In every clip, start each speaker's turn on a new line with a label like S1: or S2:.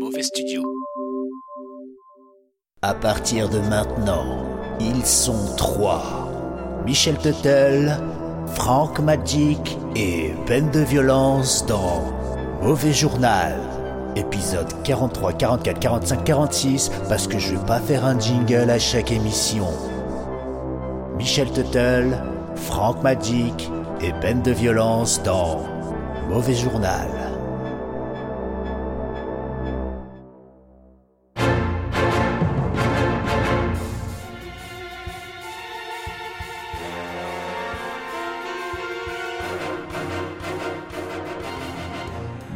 S1: Mauvais Studio.
S2: À partir de maintenant, ils sont trois. Michel Tuttle, Frank Magic et Ben de Violence dans Mauvais Journal. Épisode 43, 44, 45, 46, parce que je vais pas faire un jingle à chaque émission. Michel Tuttle, Frank Magic et Ben de Violence dans Mauvais Journal.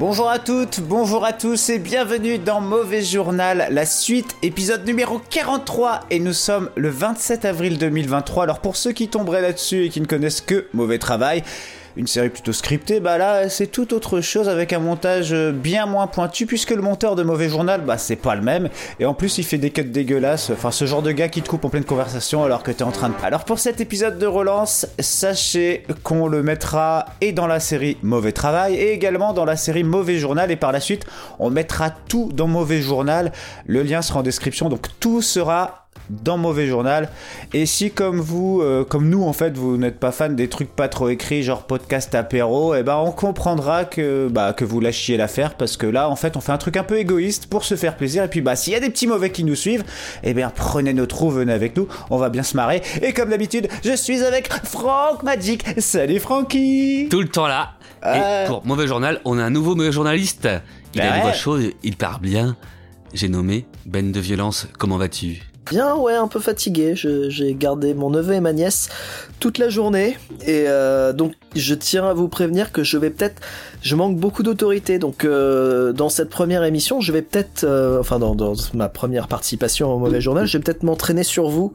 S3: Bonjour à toutes, bonjour à tous et bienvenue dans Mauvais Journal, la suite, épisode numéro 43 et nous sommes le 27 avril 2023. Alors pour ceux qui tomberaient là-dessus et qui ne connaissent que Mauvais Travail, une série plutôt scriptée, bah là c'est tout autre chose avec un montage bien moins pointu puisque le monteur de Mauvais Journal, bah c'est pas le même. Et en plus il fait des cuts dégueulasses, enfin ce genre de gars qui te coupe en pleine conversation alors que t'es en train de... Alors pour cet épisode de relance, sachez qu'on le mettra et dans la série Mauvais Travail et également dans la série Mauvais Journal. Et par la suite on mettra tout dans Mauvais Journal, le lien sera en description. Donc tout sera dans Mauvais Journal. Et si comme vous, euh, comme nous en fait, vous n'êtes pas fan des trucs pas trop écrits, genre podcast apéro, et ben on comprendra que bah que vous lâchiez l'affaire parce que là en fait on fait un truc un peu égoïste pour se faire plaisir. Et puis bah s'il y a des petits mauvais qui nous suivent, et bien prenez notre trous, venez avec nous, on va bien se marrer. Et comme d'habitude, je suis avec Franck Magic. Salut Francky.
S4: Tout le temps là.
S3: Euh.
S4: Et pour Mauvais Journal, on a un nouveau mauvais journaliste. Il
S3: Bah
S4: a une
S3: ouais.
S4: voix chaude, il parle bien. J'ai nommé Ben de Violence. Comment vas-tu?
S5: Bien, ouais, un peu fatigué. J'ai gardé mon neveu et ma nièce toute la journée. Et euh, donc, je tiens à vous prévenir que je vais peut-être. Je manque beaucoup d'autorité. Donc, euh, dans cette première émission, je vais peut-être. euh, enfin, dans, dans ma première participation au Mauvais Journal, je vais peut-être m'entraîner sur vous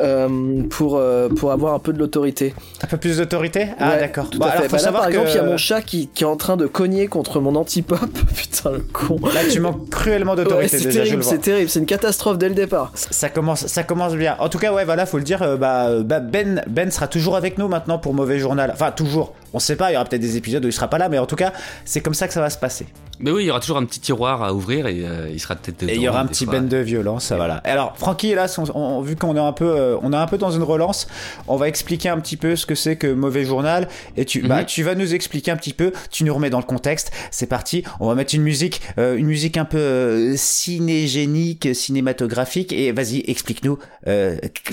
S5: euh, pour, euh, pour avoir un peu de l'autorité.
S3: Un peu plus d'autorité? Ah
S5: Ouais,
S3: d'accord.
S5: Tout
S3: Bon,
S5: à
S3: alors,
S5: fait.
S3: faut
S5: Bah là,
S3: savoir
S5: par
S3: que-
S5: exemple, il y a mon chat qui, qui est en train de cogner contre mon anti-pop. Putain, le con.
S3: Là, tu manques cruellement
S5: Ouais,
S3: d'autorité
S5: c'est
S3: je le
S5: terrible, c'est terrible, c'est une catastrophe dès le départ.
S3: Ça commence, ça commence bien. En tout cas, ouais, voilà, faut le dire. euh, bah, euh, bah, Ben, Ben sera toujours avec nous maintenant pour Mauvais Journal. Enfin, toujours. On sait pas. Il y aura peut-être des épisodes où il sera pas là, mais en tout cas, c'est comme ça que ça va se passer.
S4: Mais oui, il y aura toujours un petit tiroir à ouvrir et euh, il sera peut-être
S3: Et il y aura un petit. Ben de violence, voilà. Alors, Francky, là, on- on- vu qu'on est un peu, euh, on est un peu dans une relance, on va expliquer un petit peu ce que c'est que Mauvais Journal. Et tu, bah,
S4: Mhm.
S3: tu vas nous expliquer un petit peu. Tu nous remets dans le contexte. C'est parti. On va mettre une musique, euh, une musique un peu cinégénique, cinématographique. Et vas-y, explique-nous.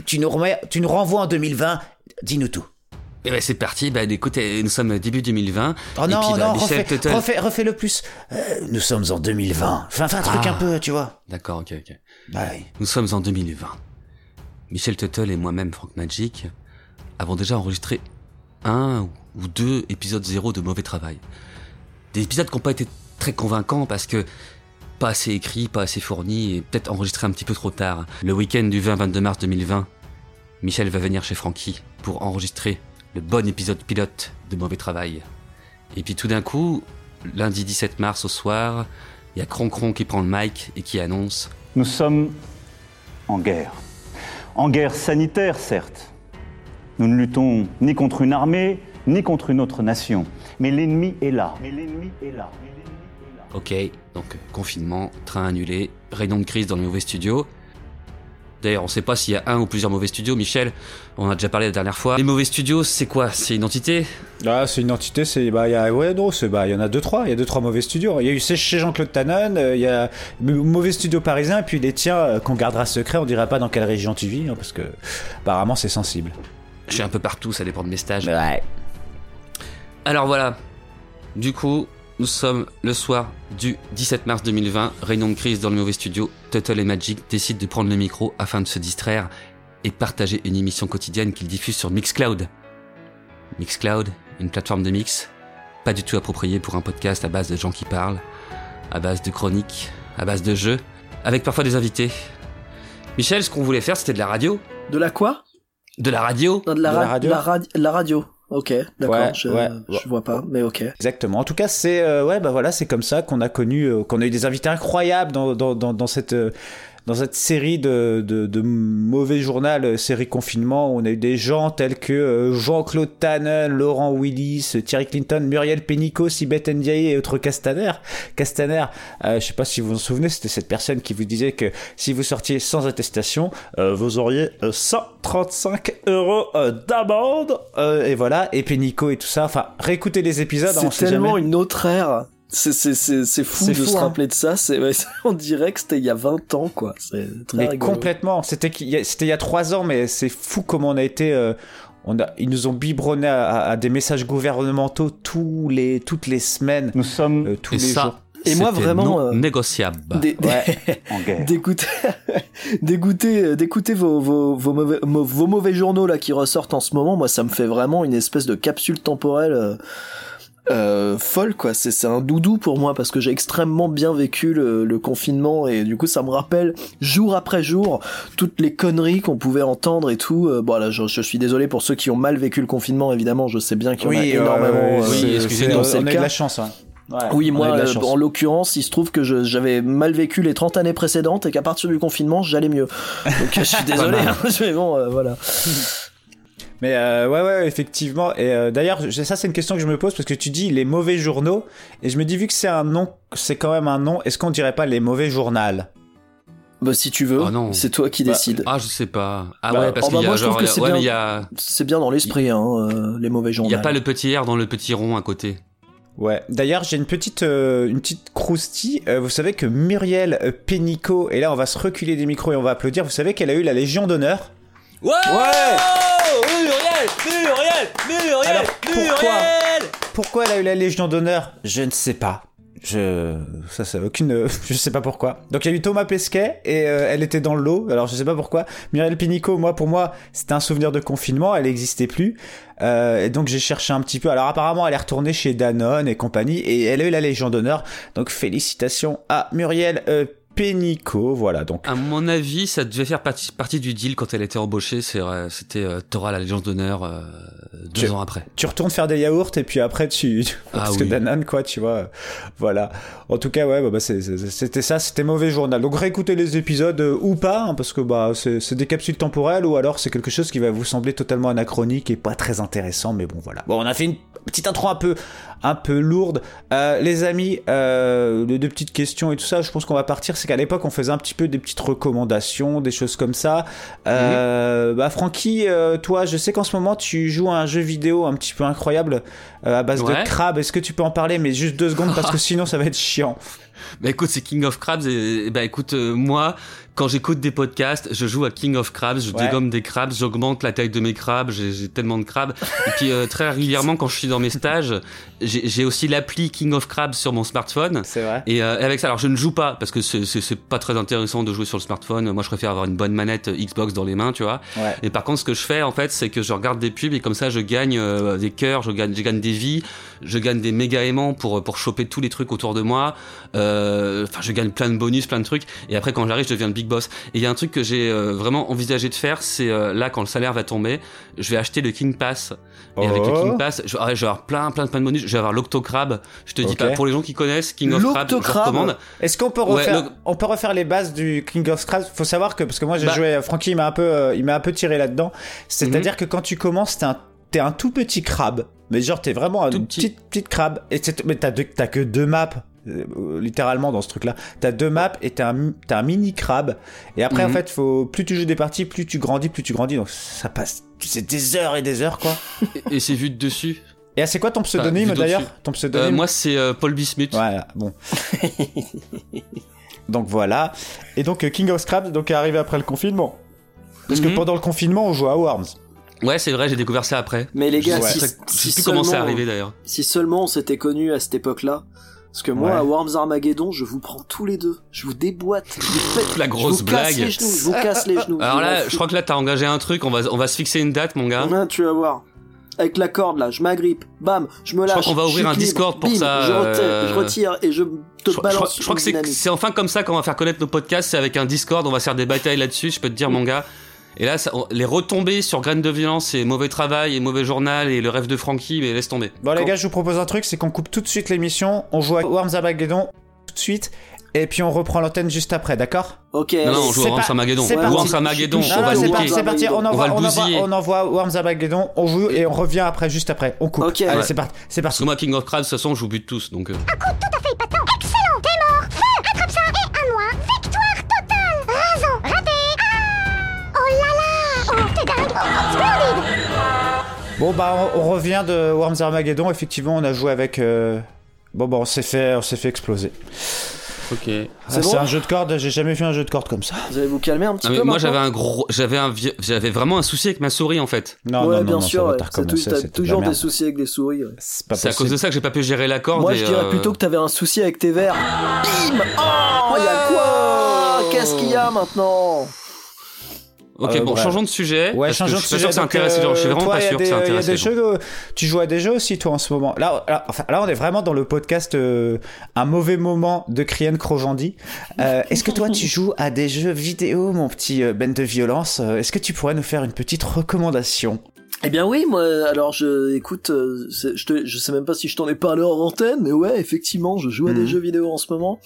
S3: Tu nous remets, tu nous renvoies en 2020. Dis-nous tout.
S4: Et ben c'est parti. Ben écoutez, nous sommes début 2020.
S3: Oh
S4: et
S3: non,
S4: puis, bah,
S3: non,
S4: Michel
S3: refais,
S4: Tuttle-
S3: refais, refais le plus. Euh, nous sommes en 2020. Enfin, enfin un truc
S4: Ah.
S3: un peu, tu vois.
S4: D'accord, ok, ok.
S3: Bah, oui.
S4: Nous sommes en 2020. Michel Tuttle et moi-même, Frank Magic, avons déjà enregistré un ou deux épisodes zéro de mauvais travail. Des épisodes qui n'ont pas été très convaincants parce que pas assez écrits, pas assez fournis et peut-être enregistrés un petit peu trop tard. Le week-end du 20-22 mars 2020, Michel va venir chez Francky pour enregistrer le bon épisode pilote de mauvais travail. Et puis tout d'un coup, lundi 17 mars au soir, il y a Croncron qui prend le mic et qui annonce
S6: Nous sommes en guerre. En guerre sanitaire, certes. Nous ne luttons ni contre une armée, ni contre une autre nation. Mais l'ennemi est là. Mais l'ennemi est là.
S4: Ok, donc confinement, train annulé, réunion de crise dans les mauvais studios. D'ailleurs, on sait pas s'il y a un ou plusieurs mauvais studios, Michel. On a déjà parlé la dernière fois. Les mauvais studios, c'est quoi? C'est une entité?
S3: Ah, c'est une entité, c'est bah il y a ouais non, c'est bah il y en a deux trois, il y a deux trois mauvais studios. Il y a eu chez chez Jean-Claude Tannen, euh, il y a mauvais studio parisien et puis les tiens euh, qu'on gardera secret, on dira pas dans quelle région tu vis hein, parce que apparemment c'est sensible.
S4: Je suis un peu partout, ça dépend de mes stages.
S3: Ouais.
S4: Alors voilà. Du coup, nous sommes le soir du 17 mars 2020, réunion de crise dans le mauvais studio. Tuttle et Magic décident de prendre le micro afin de se distraire et partager une émission quotidienne qu'ils diffusent sur Mixcloud. Mixcloud, une plateforme de mix, pas du tout appropriée pour un podcast à base de gens qui parlent, à base de chroniques, à base de jeux, avec parfois des invités. Michel, ce qu'on voulait faire, c'était de la radio.
S5: De la quoi?
S4: De la radio
S5: Non, de la,
S3: De la
S5: ra-
S3: radio
S5: la, radi- la radio. Ok, d'accord.
S3: Ouais,
S5: je,
S3: ouais.
S5: je vois pas, mais ok.
S3: Exactement. En tout cas, c'est euh, ouais bah voilà, c'est comme ça qu'on a connu euh, qu'on a eu des invités incroyables dans dans dans, dans cette euh, dans cette série de, de, de mauvais journal, euh, série confinement, où on a eu des gens tels que euh, Jean-Claude Tannen, Laurent Willis, Thierry Clinton, Muriel Pénicaud, Sibeth Ndiaye et autres Castaner. Castaner, euh, je sais pas si vous vous en souvenez, c'était cette personne qui vous disait que si vous sortiez sans attestation, euh, vous auriez euh, 135 euros d'amende. Euh, et voilà, et Pénicaud et tout ça. Enfin, réécoutez les épisodes. hein,
S5: C'est tellement
S3: jamais.
S5: une autre ère. C'est c'est c'est c'est fou
S3: C'est
S5: de
S3: fou,
S5: se
S3: hein.
S5: rappeler de ça. C'est ouais, on dirait que c'était il y a 20 ans quoi. C'est très
S3: Mais
S5: rigolo.
S3: complètement. C'était c'était il y a trois ans, mais c'est fou comment on a été. euh, on a, ils nous ont biberonné à, à- à des messages gouvernementaux tous les, toutes les semaines,
S6: Nous sommes
S3: euh, tous
S4: Et
S3: les
S4: ça,
S3: jours.
S5: Et moi, vraiment,
S4: non
S5: euh,
S4: négociable.
S5: D'écouter d'écouter d'écouter vos, vos, vos, mauvais, vos mauvais journaux là qui ressortent en ce moment moi ça me fait vraiment une espèce de capsule temporelle euh, folle quoi c'est c'est un doudou pour moi parce que j'ai extrêmement bien vécu le, le confinement et du coup ça me rappelle jour après jour toutes les conneries qu'on pouvait entendre et tout euh, bon là je, je suis désolé pour ceux qui ont mal vécu le confinement évidemment je sais bien qu'il y en a
S3: euh,
S5: énormément
S3: oui,
S5: euh,
S4: excusez-nous,
S3: on a de la chance. hein. Ouais,
S5: Oui, moi, euh, en l'occurrence, il se trouve que je- j'avais mal vécu les 30 années précédentes et qu'à partir du confinement, j'allais mieux. Donc, je suis désolé, hein, mais bon, euh, voilà.
S3: Mais euh, ouais, ouais, effectivement. Et euh, d'ailleurs, ça, c'est une question que je me pose parce que tu dis les mauvais journaux. Et je me dis, vu que c'est un nom, c'est quand même un nom, est-ce qu'on dirait pas les mauvais journaux?
S5: Bah, si tu veux,
S4: Oh
S5: c'est toi qui
S3: Bah,
S5: décides.
S4: Ah, je sais pas. Ah
S3: Bah,
S4: ouais, parce
S5: oh bah
S4: qu'il y a
S5: moi, je trouve
S4: genre,
S5: que c'est
S4: ouais,
S5: bien.
S4: mais il y a,
S5: C'est bien dans l'esprit, hein, euh, les mauvais journaux.
S4: il y a pas le petit R dans le petit rond à côté.
S3: Ouais. D'ailleurs, j'ai une petite, euh, une petite croustille. Euh, vous savez que Muriel Pénicaud, et là, on va se reculer des micros et on va applaudir. Vous savez qu'elle a eu la Légion d'honneur?
S4: Ouais! Muriel! Muriel! Muriel!
S3: Alors, pourquoi Pourquoi elle a eu la Légion d'honneur Je ne sais pas. Je ça c'est aucune je sais pas pourquoi. Donc il y a eu Thomas Pesquet et euh, elle était dans le lot. Alors je sais pas pourquoi. Muriel Pénicaud, moi pour moi, c'était un souvenir de confinement, elle n'existait plus. Euh, et donc j'ai cherché un petit peu. Alors apparemment elle est retournée chez Danone et compagnie et elle a eu la Légion d'honneur. Donc félicitations à Muriel euh, Pénicaud, voilà donc.
S4: À mon avis, ça devait faire partie, partie du deal quand elle était embauchée. C'est, euh, c'était, euh, t'auras la Légion d'honneur euh, deux
S3: Tu-
S4: ans après.
S3: tu retournes faire des yaourts et puis après tu
S4: Ah
S3: parce que
S4: oui.
S3: Danone quoi tu vois voilà en tout cas ouais bah, bah, c'était ça c'était mauvais journal donc réécoutez les épisodes euh, ou pas hein, parce que bah c'est c'est des capsules temporelles ou alors c'est quelque chose qui va vous sembler totalement anachronique et pas très intéressant mais bon voilà bon on a fait une petite intro un peu un peu lourde. Euh, les amis euh, de deux petites questions et tout ça je pense qu'on va partir. C'est qu'à l'époque on faisait un petit peu des petites recommandations des choses comme ça. Euh, bah Francky euh, toi je sais qu'en ce moment tu joues à un jeu vidéo un petit peu incroyable à base
S4: Ouais.
S3: de crabes. Est-ce que tu peux en parler mais juste deux secondes parce que sinon ça va être chiant.
S4: Bah écoute, c'est King of Crabs et, et bah écoute, euh, moi, quand j'écoute des podcasts, je joue à King of Crabs, je
S3: Ouais.
S4: dégomme des crabes, j'augmente la taille de mes crabes, j'ai tellement de crabes. Et puis euh, très régulièrement, quand je suis dans mes stages, j'ai aussi l'appli King of Crabs sur mon smartphone.
S3: c'est vrai
S4: Et euh, avec ça, alors je ne joue pas parce que c'est- pas très intéressant de jouer sur le smartphone. Moi, je préfère avoir une bonne manette Xbox dans les mains, tu vois.
S3: ouais
S4: Et par contre, ce que je fais, en fait, c'est que je regarde des pubs et comme ça, je gagne euh, des cœurs, je gagne, je gagne des vies, je gagne des méga aimants pour pour choper tous les trucs autour de moi. Euh, Enfin, je gagne plein de bonus, plein de trucs. Et après, quand j'arrive, je deviens le big boss. Et il y a un truc que j'ai euh, vraiment envisagé de faire, c'est euh, là, quand le salaire va tomber, je vais acheter le King Pass. Et avec le
S3: Oh.
S4: King Pass, je, ah, je vais avoir plein, plein, plein de bonus. Je vais avoir l'octocrabe. Je te dis pas, pour les gens qui connaissent King of je
S5: L'octocrabe
S4: recommande.
S3: Est-ce qu'on peut
S4: Ouais,
S3: refaire,
S4: le-
S3: on peut refaire les bases du King of Scraps Faut savoir que parce que moi j'ai
S4: Bah-
S3: joué, Francky il m'a un peu, euh, il m'a un peu tiré là-dedans. C'est-à-dire
S4: Mhm.
S3: que quand tu commences, t'es un, t'es un tout petit crabe, mais genre t'es vraiment
S4: Tout
S3: une
S4: petit.
S3: petite petite crabe. Et mais t'as deux- t'as que deux maps. euh, littéralement dans ce truc là t'as deux maps et t'as un, t'as un mini crabe et après en
S4: Mhm.
S3: fait faut plus tu joues des parties plus tu grandis plus tu grandis donc ça passe c'est des heures et des heures quoi
S4: Et, c'est vu de dessus.
S3: et c'est quoi ton pseudonyme
S4: d'au-dessus.
S3: d'ailleurs? Ton
S4: Euh,
S3: pseudonyme
S4: moi, c'est euh, Paul Bismuth.
S3: Voilà, bon. donc voilà. Et donc euh, King of Scraps donc est arrivé après le confinement. Parce que
S4: Mhm.
S3: pendant le confinement, on jouait à Worms.
S4: Ouais, c'est vrai, j'ai découvert ça après.
S5: Mais les gars,
S3: Ouais.
S5: si,
S4: Je
S5: si
S4: c'est
S5: seulement-
S4: arrivé d'ailleurs.
S5: Si seulement on s'était connus à cette époque-là. Parce que moi,
S3: Ouais.
S5: à Worms Armageddon, je vous prends tous les deux. Je vous déboîte. Je vous pète.
S4: La grosse
S5: je vous casse
S4: blague.
S5: les genoux. Je vous casse les genoux.
S4: Alors
S5: je
S4: là, je crois que là, t'as engagé un truc. On va, on va se fixer une date, mon gars.
S5: Ouais, tu vas voir. Avec la corde là, je m'agrippe, bam, je me lâche.
S4: crois qu'on va
S5: je
S4: ouvrir un
S5: libre,
S4: Discord pour
S5: bim,
S4: ça,
S5: Je retire,
S4: euh,
S5: je retire et je te
S4: Je, je
S5: balance.
S4: crois- je crois que c'est, enfin comme ça qu'on va faire connaître nos podcasts. C'est avec un Discord. On va faire des batailles là-dessus. Je peux te dire, mon gars. Et là, ça- on- les retombées sur Graines de violence et mauvais travail et mauvais journal et le rêve de Frankie, mais laisse tomber.
S3: Bon les
S5: Quand-
S3: gars, je vous propose un truc, c'est qu'on coupe tout de suite l'émission, on joue à Worms Armageddon tout de suite, et puis on reprend l'antenne juste après, d'accord?
S5: Ok.
S4: Non, non, on joue à Worms Armageddon. Worms Armageddon, on va le
S3: c'est
S4: niquer.
S3: parti, c'est parti, on envoie, on, on envoie Worms Armageddon, on joue et on revient après, juste après. On coupe.
S5: Ok.
S3: Allez, c'est parti, c'est
S4: Parce
S3: parti.
S4: que moi, King of Crabs, de toute façon, je vous bute tous, donc... euh,
S1: Excellent,
S3: Bon, bah, on, on revient de Worms Armageddon. Effectivement, on a joué avec. euh, Bon, bah, on s'est fait, on s'est fait exploser.
S4: Ok.
S5: C'est
S3: Ah,
S5: bon
S3: c'est un jeu de cordes, j'ai jamais vu un jeu de cordes comme ça.
S5: Vous allez vous calmer un petit
S4: Ah, mais
S5: peu
S4: moi, j'avais un gros... J'avais un... J'avais vraiment un souci avec ma souris, en fait.
S3: Non,
S5: ouais,
S3: non, non,
S5: bien
S3: non,
S5: sûr.
S3: t'as
S5: toujours des soucis avec les souris. ouais.
S3: C'est
S4: à cause de ça que j'ai pas pu gérer la corde.
S5: Moi,
S4: et,
S5: je dirais
S4: euh,
S5: plutôt que t'avais un souci avec tes verres. Bim Oh, y a quoi? Qu'est-ce qu'il y a maintenant?
S4: Ok,
S3: Euh,
S4: bon,
S3: bref.
S4: changeons de sujet.
S3: Ouais,
S4: parce que
S3: changeons
S4: je
S3: de
S4: suis pas
S3: sujet.
S4: sûr que c'est
S3: donc,
S4: intéressant. Je suis
S3: euh,
S4: vraiment
S3: toi,
S4: pas sûr que
S3: des-
S4: c'est
S3: il y a des
S4: intéressant.
S3: jeux, euh, tu joues à des jeux aussi, toi, en ce moment? Là, là, enfin, là, on est vraiment dans le podcast euh, Un mauvais moment de Crien Crojandy. Euh, Est-ce que toi, tu joues à des jeux vidéo, mon petit euh, Ben de violence? Euh, Est-ce que tu pourrais nous faire une petite recommandation?
S5: Eh bien oui, moi, alors je, écoute, euh, je, te, je sais même pas si je t'en ai parlé en antenne, mais ouais, effectivement, je joue à des
S3: Mhm.
S5: jeux vidéo en ce moment.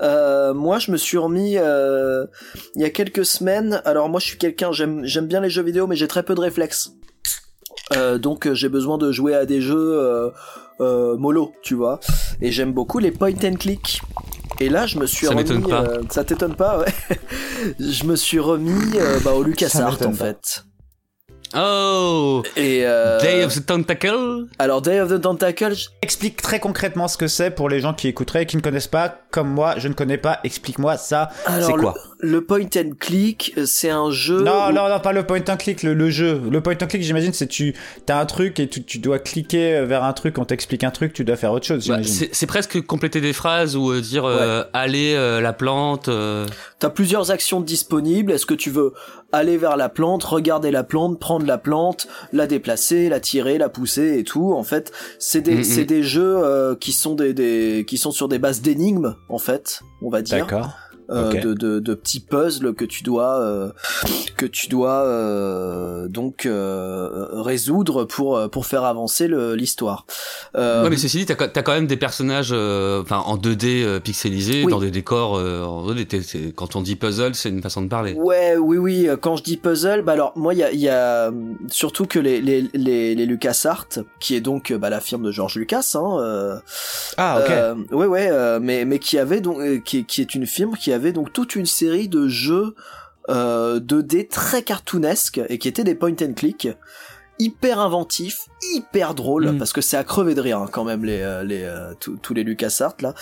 S5: Euh, moi, je me suis remis euh, il y a quelques semaines. Alors moi, je suis quelqu'un, j'aime, j'aime bien les jeux vidéo, mais j'ai très peu de réflexes. Euh, donc j'ai besoin de jouer à des jeux mollo, tu vois. Et j'aime beaucoup les point and click. Et là, je me suis
S4: Ça
S5: remis.
S4: pas.
S5: ça t'étonne pas, ouais. je me suis remis bah, au LucasArts en fait.
S4: Oh
S5: Et euh,
S4: Day of the Tentacle?
S5: alors Day of the Tentacle, je-
S3: Explique très concrètement ce que c'est pour les gens qui écouteraient et qui ne connaissent pas, comme moi, je ne connais pas. Explique-moi ça.
S5: alors
S3: C'est quoi?
S5: le, point and click, euh, c'est un jeu.
S3: Non,
S5: où-
S3: non, non, pas le point and click, le, le jeu. Le point and click, j'imagine, c'est tu as un truc et tu, tu dois cliquer vers un truc, on t'explique un truc, tu dois faire autre chose,
S4: Bah,
S3: j'imagine.
S4: c'est c'est presque compléter des phrases ou euh, dire euh, aller euh, la plante. euh,
S5: T'as plusieurs actions disponibles. Est-ce que tu veux aller vers la plante, regarder la plante, prendre la plante, la déplacer, la tirer, la pousser et tout? En fait, c'est des,
S4: Mhm.
S5: c'est des jeux euh, qui sont des, des, qui sont sur des bases d'énigmes, en fait, on va dire.
S3: D'accord.
S5: Euh, de, de, de petits puzzles que tu dois euh, que tu dois euh, donc euh, résoudre pour euh, pour faire avancer l'histoire. Euh,
S4: Ouais, mais ceci dit, t'as quand- t'as quand même des personnages, euh, enfin en 2D euh, pixelisés,
S5: Oui.
S4: dans des décors. euh, en 2D, t'es- c'est- quand on dit puzzle, c'est une façon de parler.
S5: Ouais, oui, oui. Quand je dis puzzle, bah alors moi, il y a, y a surtout que les les les, les LucasArts, qui est donc bah, la firme de George Lucas, hein. Euh,
S3: Ah, ok.
S5: euh, ouais, ouais, euh, mais mais qui avait donc qui, qui est une firme qui avait donc toute une série de jeux euh, 2D très cartoonesques et qui étaient des point and click hyper inventifs, hyper drôles
S4: Mm.
S5: parce que c'est à crever de rire hein, quand même les euh, les euh, tous les LucasArts là.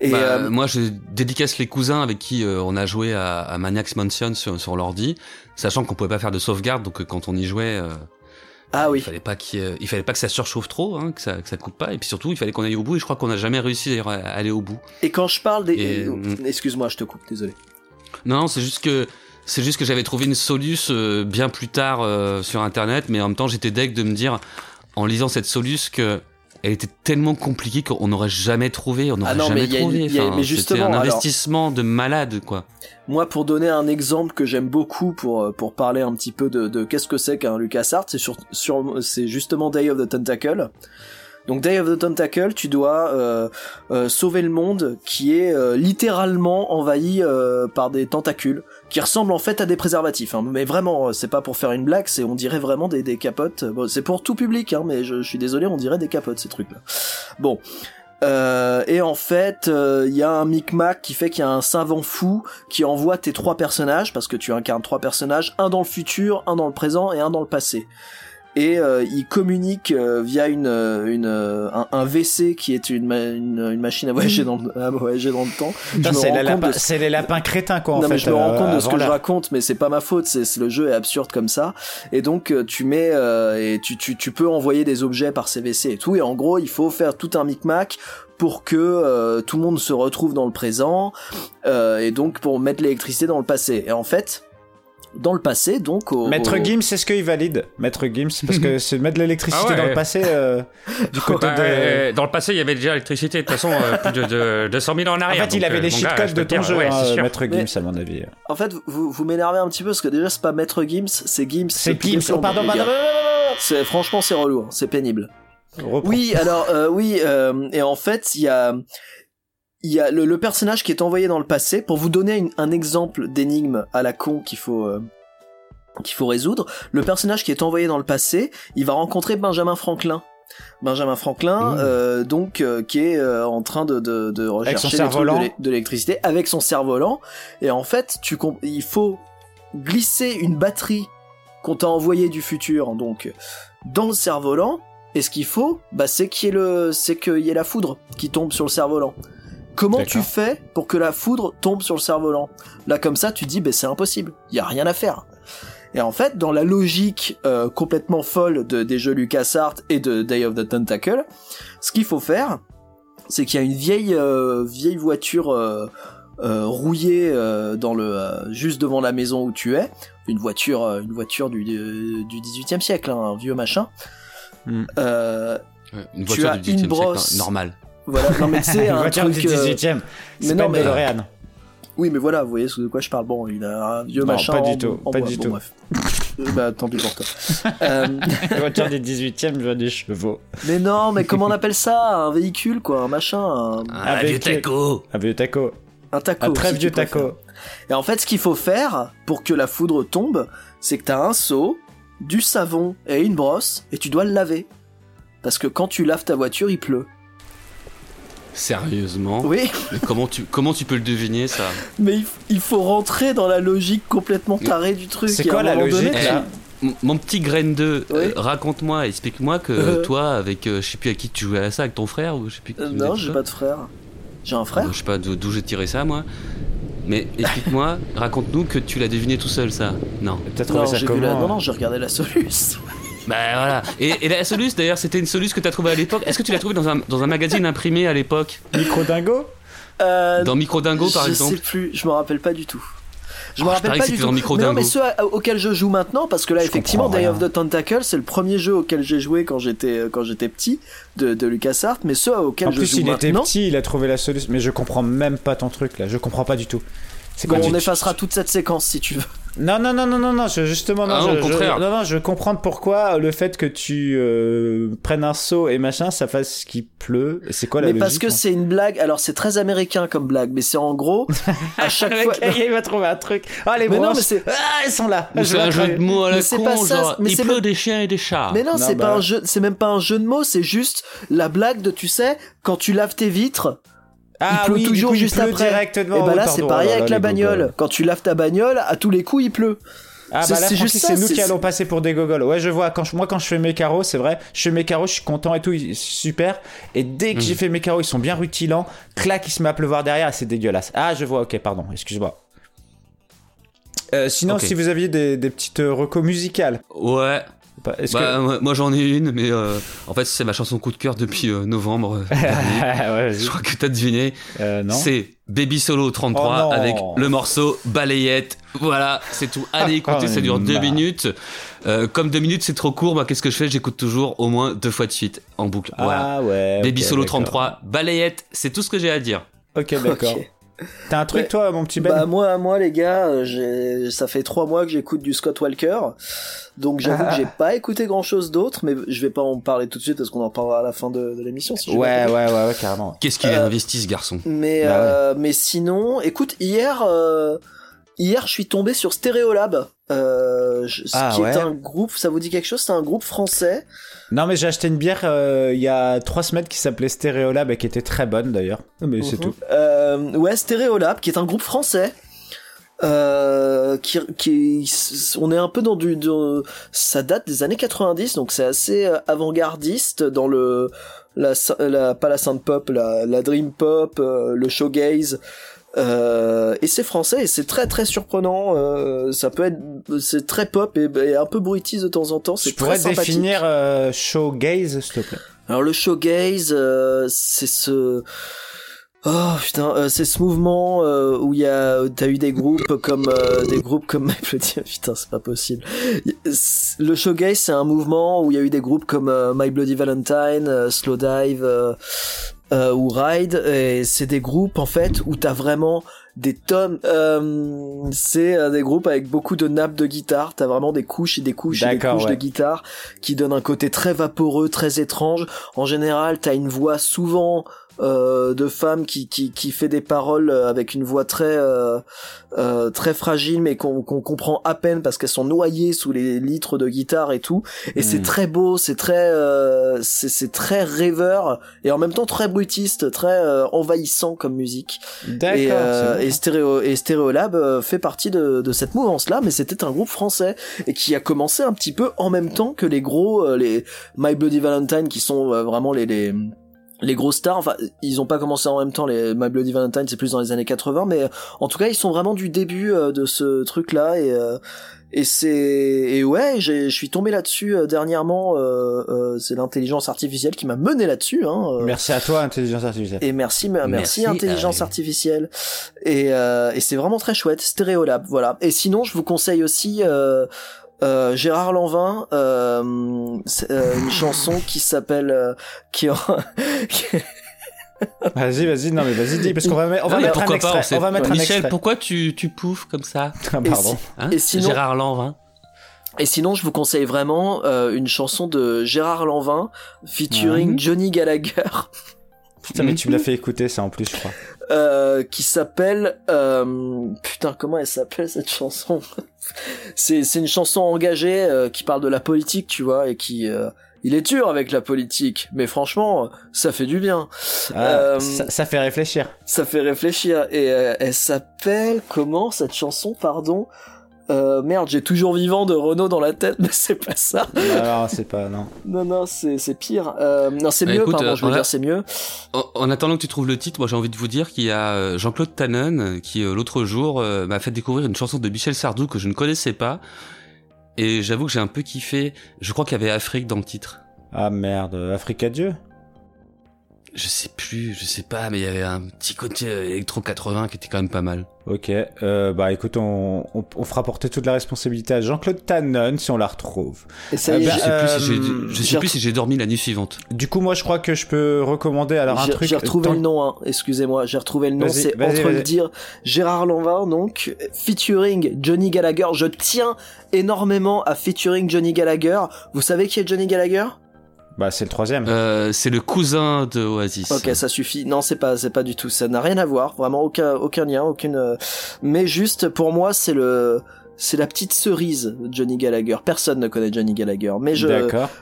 S5: Et
S4: Bah,
S5: euh,
S4: Moi, je dédicace les cousins avec qui euh, on a joué à, à Maniacs Mansion sur, sur l'ordi, sachant qu'on pouvait pas faire de sauvegarde, donc euh, quand on y jouait,
S5: ah
S4: il
S5: oui.
S4: fallait pas qu'il, y ait- il fallait pas que ça surchauffe trop, hein, que ça que ça coupe pas, et puis surtout, il fallait qu'on aille au bout. Et je crois qu'on a jamais réussi d'ailleurs à aller au bout.
S5: Et quand je parle des
S4: Et,
S5: euh,
S4: mm.
S5: excuse-moi, je te coupe, désolé.
S4: Non, non, c'est juste que c'est juste que j'avais trouvé une soluce euh, bien plus tard euh, sur internet, mais en même temps j'étais deg de me dire en lisant cette soluce que elle était tellement compliquée qu'on n'aurait jamais trouvé, on n'aurait
S5: Ah non, mais
S4: jamais
S5: il y a-
S4: trouvé.
S5: il y a-
S4: Enfin,
S5: mais
S4: c'était
S5: justement,
S4: un
S5: alors-
S4: investissement de malade, quoi.
S5: Moi, pour donner un exemple que j'aime beaucoup pour euh, pour parler un petit peu de, de qu'est-ce que c'est qu'un LucasArts, c'est sur, sur c'est justement Day of the Tentacle. Donc Day of the Tentacle, tu dois euh, euh, sauver le monde qui est euh, littéralement envahi euh, par des tentacules qui ressemblent en fait à des préservatifs. hein. Mais vraiment, euh, c'est pas pour faire une blague, c'est on dirait vraiment des, des capotes. C'est pour tout public, hein, mais je, suis désolé, on dirait des capotes ces trucs-là. Bon. Euh, et en fait, il y a un micmac qui fait qu'il y a un savant fou qui envoie tes trois personnages, parce que tu incarnes trois personnages, un dans le futur, un dans le présent et un dans le passé. Et euh, ils communiquent euh, via une, euh, une euh, un, un WC qui est une, une, une machine à voyager dans, le- à voyager dans le temps.
S3: C'est les,
S5: de-
S3: c'est les lapins crétins, quoi, en
S5: non
S3: fait.
S5: mais je me rends
S3: euh,
S5: compte de ce que je raconte, mais c'est pas ma faute. C'est le jeu est absurde comme ça, et donc tu mets euh, et tu, tu tu peux envoyer des objets par CVC et tout, et en gros il faut faire tout un micmac pour que euh, tout le monde se retrouve dans le présent, euh, et donc pour mettre l'électricité dans le passé. Et en fait, dans le passé, donc au,
S3: Maître
S5: au-
S3: Gims, c'est ce qu'il valide. Maître Gims, parce que c'est mettre de l'électricité
S7: Ah ouais.
S3: dans le passé euh, du côté
S7: Bah,
S3: de.
S7: euh, dans le passé, il y avait déjà l'électricité, de toute façon, euh, plus de, de, de 100 000 ans en
S3: En
S7: arrière.
S3: fait, il avait
S7: euh,
S3: les cheat codes de ton jeu,
S7: ouais,
S3: hein. Maître
S5: Mais-
S3: Gims, à mon avis.
S5: En fait, vous, vous m'énervez un petit peu parce que déjà c'est pas Maître Gims, c'est Gims.
S3: C'est Gims. Oh, pardon, pardon.
S5: C'est franchement c'est relou, hein, c'est pénible.
S3: Reprends.
S5: Oui, alors euh, oui, euh, et en fait, il y a il y a le, le personnage qui est envoyé dans le passé pour vous donner une- un exemple d'énigme à la con qu'il faut euh, qu'il faut résoudre. Le personnage qui est envoyé dans le passé, il va rencontrer Benjamin Franklin. Benjamin Franklin,
S3: Mmh.
S5: euh, donc, euh, qui est en train de, de, de rechercher les trucs de l'é- de l'électricité avec son cerf-volant. Et en fait, tu il faut glisser une batterie qu'on t'a envoyée du futur, donc, dans le cerf-volant. Et ce qu'il faut, bah, c'est qu'il y ait le, c'est qu'il y ait la foudre qui tombe sur le cerf-volant. Comment tu fais pour que la foudre tombe sur le cerf-volant Là, comme ça, tu dis, bah, c'est impossible. Il y a rien à faire. Et en fait, dans la logique euh, complètement folle de, des jeux LucasArts et de Day of the Tentacle, ce qu'il faut faire, c'est qu'il y a une vieille euh, vieille voiture euh, euh, rouillée euh, dans le euh, juste devant la maison où tu es, une voiture une voiture du du 18e siècle, hein, un vieux machin.
S4: Ouais, Une
S5: Tu
S4: voiture
S5: as
S4: du
S5: une
S4: 18e siècle,
S5: brosse.
S4: hein, normal.
S5: Voilà, non mais tu sais un truc
S3: du
S5: euh,
S3: 18ème.
S5: mais
S3: C'est
S5: non,
S3: pas
S5: mais-
S3: DeLorean.
S5: Oui, mais voilà, vous voyez de quoi je parle. Bon, il a un vieux
S3: Non,
S5: machin.
S3: pas du
S5: en-
S3: tout,
S5: en
S3: pas
S5: bois.
S3: du
S5: Bon,
S3: tout.
S5: bref. Euh, bah, tant pis pour toi. Euh,
S3: Une voiture du 18ème, je vois des chevaux.
S5: mais non, mais comment on appelle ça? Un véhicule, quoi, un machin, un,
S4: vieux taco
S3: Un vieux taco.
S5: un taco.
S3: Un très
S5: si
S3: vieux taco.
S5: Et en fait, ce qu'il faut faire pour que la foudre tombe, c'est que t'as un seau, du savon et une brosse, et tu dois le laver. Parce que quand tu laves ta voiture, il pleut.
S4: Sérieusement
S5: Oui,
S4: Mais comment tu, comment tu peux le deviner, ça?
S5: Mais il, il faut rentrer dans la logique complètement tarée du truc.
S3: C'est quoi la
S5: donné,
S3: logique,
S5: tu-
S3: là?
S4: M- Mon petit grain 2,
S5: Oui.
S4: raconte-moi, explique-moi que
S5: Euh.
S4: toi, avec euh, je sais plus à qui tu jouais à ça, avec ton frère ou je sais plus
S5: Euh, non, j'ai pas de frère. J'ai un
S4: Ah,
S5: frère
S4: Je sais pas d'où j'ai tiré ça, moi. Mais explique-moi, raconte-nous que tu l'as deviné tout seul, ça. Non.
S3: Trouvé
S5: Non,
S3: ça
S5: j'ai vu
S3: comment
S5: la... non,
S3: hein?
S5: non, j'ai regardé la Solus.
S4: Bah voilà. Et, et la Solus, d'ailleurs, c'était une Solus que t'as trouvée à l'époque. Est-ce que tu l'as trouvée dans un, dans un magazine imprimé à l'époque
S3: Micro dingo
S5: Euh,
S4: Dans Microdingo, par
S5: je
S4: exemple
S5: sais plus, je me rappelle pas du tout. Je
S4: Ah,
S5: me
S4: je
S5: rappelle pas
S4: que
S5: du
S4: c'était
S5: tout.
S4: dans Micro
S5: mais non,
S4: Dingo.
S5: mais ceux auxquels je joue maintenant, parce que là,
S3: Je
S5: effectivement, Day
S3: rien.
S5: of the Tentacle, c'est le premier jeu auquel j'ai joué quand j'étais quand j'étais petit de, de LucasArts, mais ceux auxquels
S3: En
S5: je
S3: plus,
S5: joue
S3: il était
S5: maintenant.
S3: petit, il a trouvé la solution. Mais je comprends même pas ton truc là. Je comprends pas du tout. C'est
S5: Bon, on effacera toute cette séquence si tu veux.
S3: Non, non, non, non, non, non, je- justement, non,
S4: Ah,
S3: je,
S4: au
S3: je-
S4: contraire.
S3: non, non, je veux comprendre pourquoi le fait que tu euh, prennes un seau et machin, ça fasse qu'il pleut. C'est quoi la
S5: mais
S3: logique
S5: parce que
S3: hein
S5: c'est une blague, alors c'est très américain comme blague, mais c'est en gros, à chaque fois.
S3: mec, il va trouver un truc. Ah, les
S5: Mais non, mais c'est-
S3: Ah, elles sont là.
S4: Ou c'est un jeu de mots à la
S5: Mais c'est
S4: con,
S5: pas ça,
S4: genre
S5: mais
S4: il
S5: c'est
S4: pleut
S5: même-
S4: des chiens et des chats.
S5: Mais non,
S3: Non,
S5: c'est
S3: bah-
S5: pas un jeu, c'est même pas un jeu de mots, c'est juste la blague de, tu sais, quand tu laves tes vitres,
S3: Ah
S5: il pleut
S3: oui,
S5: toujours
S3: coup, il
S5: juste
S3: pleut
S5: après.
S3: directement.
S5: et bah là, c'est pareil
S3: oh là
S5: avec
S3: là,
S5: la bagnole.
S3: gogoles.
S5: Quand tu laves ta bagnole, à tous les coups, il pleut.
S3: Ah bah là,
S5: juste
S3: c'est nous qui allons passer pour des gogoles. Ouais, je vois. Quand je- moi, quand je fais mes carreaux, c'est vrai, je fais mes carreaux, je suis content et tout, super. Et dès que
S4: Mm.
S3: j'ai fait mes carreaux, ils sont bien rutilants. Clac, il se met à pleuvoir derrière, c'est dégueulasse. Ah, je vois. Ok, pardon. Excuse-moi. Euh, sinon, si vous aviez des, des petites recos musicales,
S4: Ouais.
S3: Est-ce
S4: Bah, moi- moi j'en ai une, mais euh, en fait c'est ma chanson coup de cœur depuis euh, novembre. euh,
S3: ouais,
S4: Je crois que t'as deviné.
S3: Euh.
S4: C'est Baby Solo 33
S3: Oh non.
S4: avec le morceau Balayette. Voilà, c'est tout. Allez écoutez, ça dure deux
S3: bah.
S4: minutes. Euh, comme deux minutes c'est trop court, bah, qu'est-ce que je fais? J'écoute toujours au moins deux fois de suite en boucle. Voilà.
S3: Ah ouais.
S4: Baby Solo
S3: d'accord.
S4: 33, Balayette, c'est tout ce que j'ai à dire.
S3: Ok, d'accord. T'as un truc,
S5: Ouais.
S3: toi, mon petit Ben
S5: Bah moi, moi les gars, euh, j'ai, ça fait trois mois que j'écoute du Scott Walker, donc j'avoue
S3: Ah.
S5: que j'ai pas écouté grand chose d'autre, mais je vais pas en parler tout de suite parce qu'on en parlera à la fin de, de l'émission. Si
S3: Ouais,
S5: bien
S3: ouais, ouais, ouais, carrément.
S4: Qu'est-ce qu'il est
S5: Euh,
S4: investi ce garçon?
S5: Mais
S3: Bah ouais.
S5: euh, mais sinon, écoute, hier, euh, hier, je suis tombé sur Stereolab, euh, je- ce
S3: Ah,
S5: qui
S3: ouais.
S5: est un groupe. Ça vous dit quelque chose? C'est un groupe français.
S3: Non, mais j'ai acheté une bière euh, il y a trois semaines qui s'appelait Stereolab et qui était très bonne d'ailleurs. Mais c'est
S5: Mhm.
S3: tout.
S5: Euh, ouais, Stereolab, qui est un groupe français. Euh, qui, qui, on est un peu dans du, de- ça date des années 90, donc c'est assez avant-gardiste dans le, la, la, pas la synth pop, la, la dream pop, le showgaze. Euh, et c'est français et c'est très très surprenant. Euh, ça peut être, c'est très pop et, et un peu bruitise de temps en temps. C'est très
S3: pourrais
S5: sympathique.
S3: définir euh, showgaze, s'il te plaît.
S5: Alors le showgaze, euh, c'est ce Oh putain, euh, c'est ce mouvement euh, où il y a t'as eu des groupes comme euh, des groupes comme My Bloody putain c'est pas possible. Le showgaze c'est un mouvement où il y a eu des groupes comme euh, My Bloody Valentine, euh, Slow Dive euh, ou Ride et c'est des groupes en fait où t'as vraiment des tonnes euh, c'est euh, des groupes avec beaucoup de nappes de guitare t'as vraiment des couches et des couches et des couches
S3: ouais.
S5: de guitare qui donnent un côté très vaporeux très étrange en général t'as une voix souvent euh, de femme qui, qui qui fait des paroles euh, avec une voix très euh, euh, très fragile mais qu'on qu'on comprend à peine parce qu'elles sont noyées sous les litres de guitare et tout et c'est
S3: Mm.
S5: très beau c'est très euh, c'est c'est très rêveur et en même temps très brutiste très euh, envahissant comme musique
S3: D'accord.
S5: et, et, Stéréo, et Stéréolab euh, fait partie de, de cette mouvance-là, mais c'était un groupe français et qui a commencé un petit peu en même temps que les gros, les My Bloody Valentine, qui sont vraiment les, les les gros stars. Enfin, ils ont pas commencé en même temps. Les My Bloody Valentine, c'est plus dans les années 80, mais euh, en tout cas, ils sont vraiment du début euh, de ce truc-là et euh, et c'est et ouais, j'ai- je suis tombé là-dessus euh, dernièrement. euh, euh, c'est l'intelligence artificielle qui m'a mené là-dessus. Hein, euh.
S3: Merci à toi, intelligence artificielle.
S5: Et merci, merci,
S4: Merci,
S5: intelligence
S4: euh,
S5: artificielle. Et, euh, et c'est vraiment très chouette, Stéréolab, voilà. Et sinon, je vous conseille aussi euh, Gérard Lanvin, euh, c'est, euh, une chanson qui s'appelle euh, qui,
S3: Vas-y, vas-y, non mais vas-y, dis, parce qu'on va, mettre- on va mettre un
S4: pas, on
S3: On, va mettre un
S4: Michel,
S3: extrait.
S4: pourquoi tu, tu pouffes comme ça?
S3: Ah,
S5: et,
S3: pardon.
S5: si-
S4: hein?
S5: Et sinon-
S4: Gérard Lanvin.
S5: et sinon, je vous conseille vraiment euh, une chanson de Gérard Lanvin featuring
S3: Ouais.
S5: Johnny Gallagher.
S3: Putain, mais tu me l'as fait écouter ça en plus, je crois.
S5: Euh, qui s'appelle euh, putain comment elle s'appelle cette chanson c'est c'est une chanson engagée euh, qui parle de la politique tu vois et qui euh, il est dur avec la politique. Mais franchement ça fait du bien.
S3: Ah,
S5: Euh,
S3: ça, ça fait réfléchir.
S5: ça fait réfléchir. Et elle s'appelle comment cette chanson pardon? Euh, merde j'ai toujours vivant de Renault dans la tête mais c'est pas ça
S3: Alors, c'est pas, non.
S5: non non c'est c'est pire euh, non c'est
S4: Bah,
S5: mieux
S4: écoute,
S5: pardon
S4: euh,
S5: je veux
S4: a-
S5: dire c'est mieux
S4: En, en attendant que tu trouves le titre, moi j'ai envie de vous dire qu'il y a euh, Jean-Claude Tannen qui l'autre jour euh, m'a fait découvrir une chanson de Michel Sardou que je ne connaissais pas. Et j'avoue que j'ai un peu kiffé. Je crois qu'il y avait Afrique dans le titre.
S3: Ah merde, Afrique à Dieu
S4: Je sais plus, je sais pas, mais il y avait un petit côté euh, électro 80 qui était quand même pas mal.
S3: Ok, euh, bah écoute, on, on, on fera porter toute la responsabilité à Jean-Claude Tannen si on la retrouve.
S5: et ça
S3: Euh, bah,
S4: Je sais plus si j'ai,
S5: euh,
S4: je sais
S5: j'ai
S4: plus si j'ai dormi la nuit suivante.
S3: Du coup, moi je crois que je peux recommander alors un truc.
S5: j'ai retrouvé
S3: tant-
S5: le nom, hein. excusez-moi, j'ai retrouvé le nom, c'est entre le dire Gérard Lanvin, donc, featuring Johnny Gallagher. Je tiens énormément à featuring Johnny Gallagher. Vous savez qui est Johnny Gallagher?
S3: Bah c'est le troisième.
S4: Euh, c'est le cousin de Oasis.
S5: Ok, ça suffit. Non, c'est pas, c'est pas du tout. Ça n'a rien à voir. Vraiment aucun, aucun lien, aucune. euh, Mais juste pour moi, c'est le, c'est la petite cerise de Johnny Gallagher. Personne ne connaît Johnny Gallagher, mais je,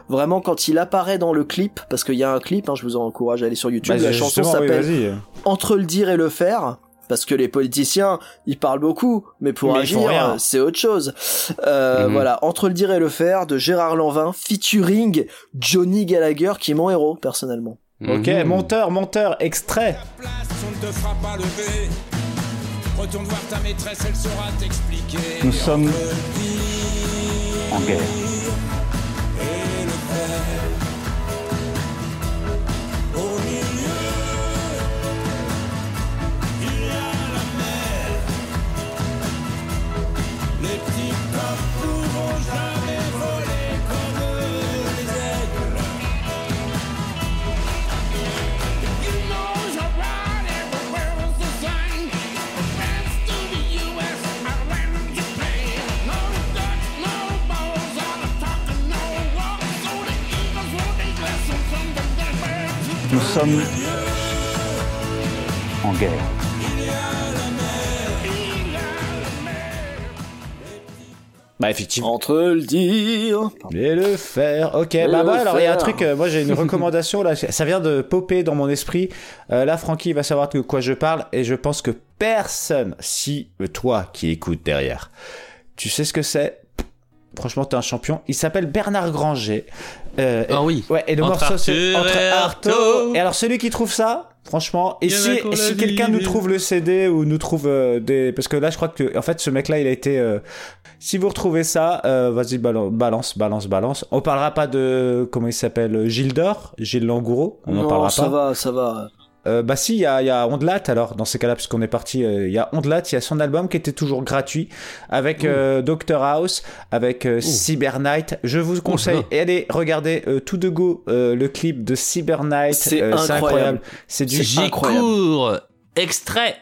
S5: vraiment quand il apparaît dans le clip, parce qu'il y a un clip, hein, je vous encourage à aller sur YouTube.
S3: Bah,
S5: la chanson
S3: oui,
S5: s'appelle entre le dire et le faire parce que les politiciens ils parlent beaucoup mais pour
S3: Mais
S5: agir euh, c'est autre chose euh,
S4: Mhm.
S5: voilà entre le dire et le faire de Gérard Lanvin featuring Johnny Gallagher qui est mon héros personnellement
S3: Ok,
S4: Mhm.
S3: monteur, monteur, extrait.
S8: place, on ne te fera pas lever. Retourne voir ta maîtresse, elle saura t'expliquer.
S6: Nous sommes en guerre. Sommes en guerre.
S3: Bah effectivement.
S5: entre le dire
S3: Et le faire. Ok,
S5: Et
S3: bah
S5: le
S3: ouais, alors il y a un truc, euh, moi j'ai une recommandation là, ça vient de popper dans mon esprit. Euh, là, Francky va savoir de quoi je parle et je pense que personne, si toi qui écoutes derrière, tu sais ce que c'est? Franchement, t'es un champion. Il s'appelle Bernard Granger. Euh,
S4: Ah oui.
S3: Ouais, et le
S4: Entre
S3: morceau c'est
S4: Arthur
S3: entre
S4: et.
S3: Artaud. Et alors celui qui trouve ça, franchement, et
S4: en
S3: si, et si quelqu'un nous trouve le CD ou nous trouve euh, des, parce que là je crois que en fait ce mec-là il a été, euh, si vous retrouvez ça, euh, vas-y balan- balance, balance, balance. On parlera pas de comment il s'appelle, Gilles d'Or, Gilles Langouro, on en
S5: non
S3: parlera
S5: ça
S3: pas.
S5: va ça va
S3: Euh, bah si, il y a, y a Ondelat alors dans ces cas-là puisqu'on est parti, euh, il y a Ondelat, il y a son album qui était toujours gratuit avec euh, Doctor House, avec Cyber Night. Je vous conseille et allez regarder euh, tout de go le clip de Cyber Night.
S5: C'est incroyable.
S3: C'est du
S4: J'y cours Extrait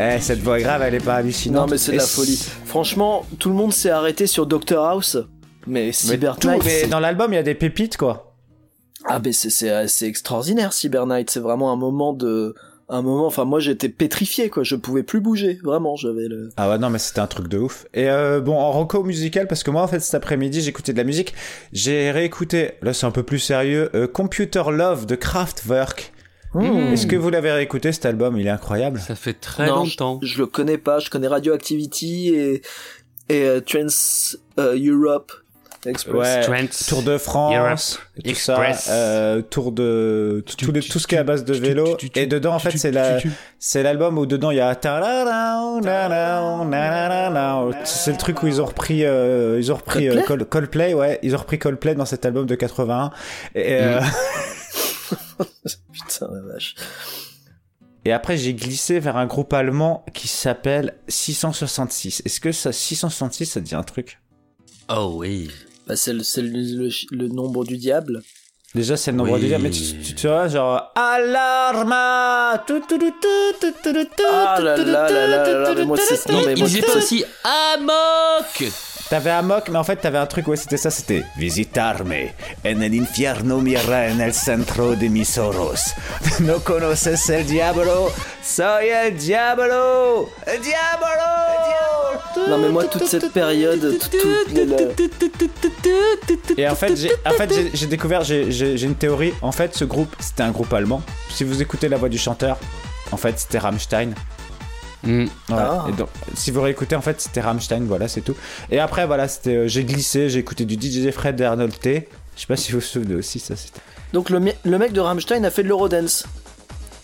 S3: Eh, cette voix grave, elle est pas hallucinante.
S5: Non mais c'est de la folie. Franchement, tout le monde s'est arrêté sur Doctor House. Mais
S3: Mais,
S5: Cyber
S3: tout,
S5: Knight,
S3: mais dans l'album, il y a des pépites, quoi.
S5: ah mais c'est c'est c'est extraordinaire Cyber Knight. C'est vraiment un moment de un moment. Enfin moi j'étais pétrifié quoi. Je pouvais plus bouger. Vraiment j'avais le.
S3: Ah ouais, non, mais c'était un truc de ouf. Et euh, bon, en reco musical, parce que moi, en fait, cet après-midi, j'écoutais de la musique. J'ai réécouté, là, c'est un peu plus sérieux, euh, Computer Love de Kraftwerk.
S5: Hmm.
S3: Est-ce que vous l'avez réécouté, cet album? Il est incroyable.
S4: Ça fait très
S5: Non,
S4: longtemps.
S5: Je, je le connais pas. Je connais Radioactivity et et euh, Trans euh, Europe Express.
S3: Ouais. Tour de France,
S7: Europe
S3: tout ça,
S7: Express.
S3: euh, tour de tout, tout, le- tout ce qui est à base de vélo. Et dedans, en fait, c'est la, c'est l'album où dedans il y a c'est le truc où ils ont repris, euh, ils ont repris euh,
S5: Coldplay
S3: Col- Coldplay, ouais, ils ont repris Coldplay dans cet album de 81. Et, euh,
S5: Putain la vache.
S3: et après j'ai glissé vers un groupe allemand qui s'appelle 666. Est-ce que ça 666 ça te dit un truc?
S4: Oh oui.
S5: Bah, c'est le, c'est le, le, le nombre du diable.
S3: Déjà, c'est le nombre
S4: Oui.
S3: de diamants, mais tu, tu, tu vois, genre, Alarma! Tout, tout, tout, tout, tout, tout, tout,
S5: Ah là
S3: tout,
S5: là
S3: tout,
S5: là là
S3: tout, tout, tout,
S5: c'est-
S3: tout,
S5: non, mais
S3: tout, tout, tout.
S4: Amok
S3: T'avais un mock, mais en fait, t'avais un truc, ouais, c'était ça, c'était Visitarme en el infierno mira en el centro de mis oros. No conoces el diablo, soy el diablo, el diablo.
S5: Non mais moi toute cette période,
S3: Et en fait, j'ai, en fait, j'ai, découvert, j'ai une théorie. En fait, ce groupe, c'était un groupe allemand. Si vous écoutez la voix du chanteur, en fait, c'était Rammstein. Ouais.
S5: Ah.
S3: Et donc, si vous réécoutez, en fait, c'était Rammstein, voilà, c'est tout. Et après, voilà, c'était, euh, j'ai glissé, j'ai écouté du DJ Fred et Arnold T. Je sais pas si vous vous souvenez aussi, ça, c'était.
S5: Donc le, mec de Rammstein a fait de l'Eurodance.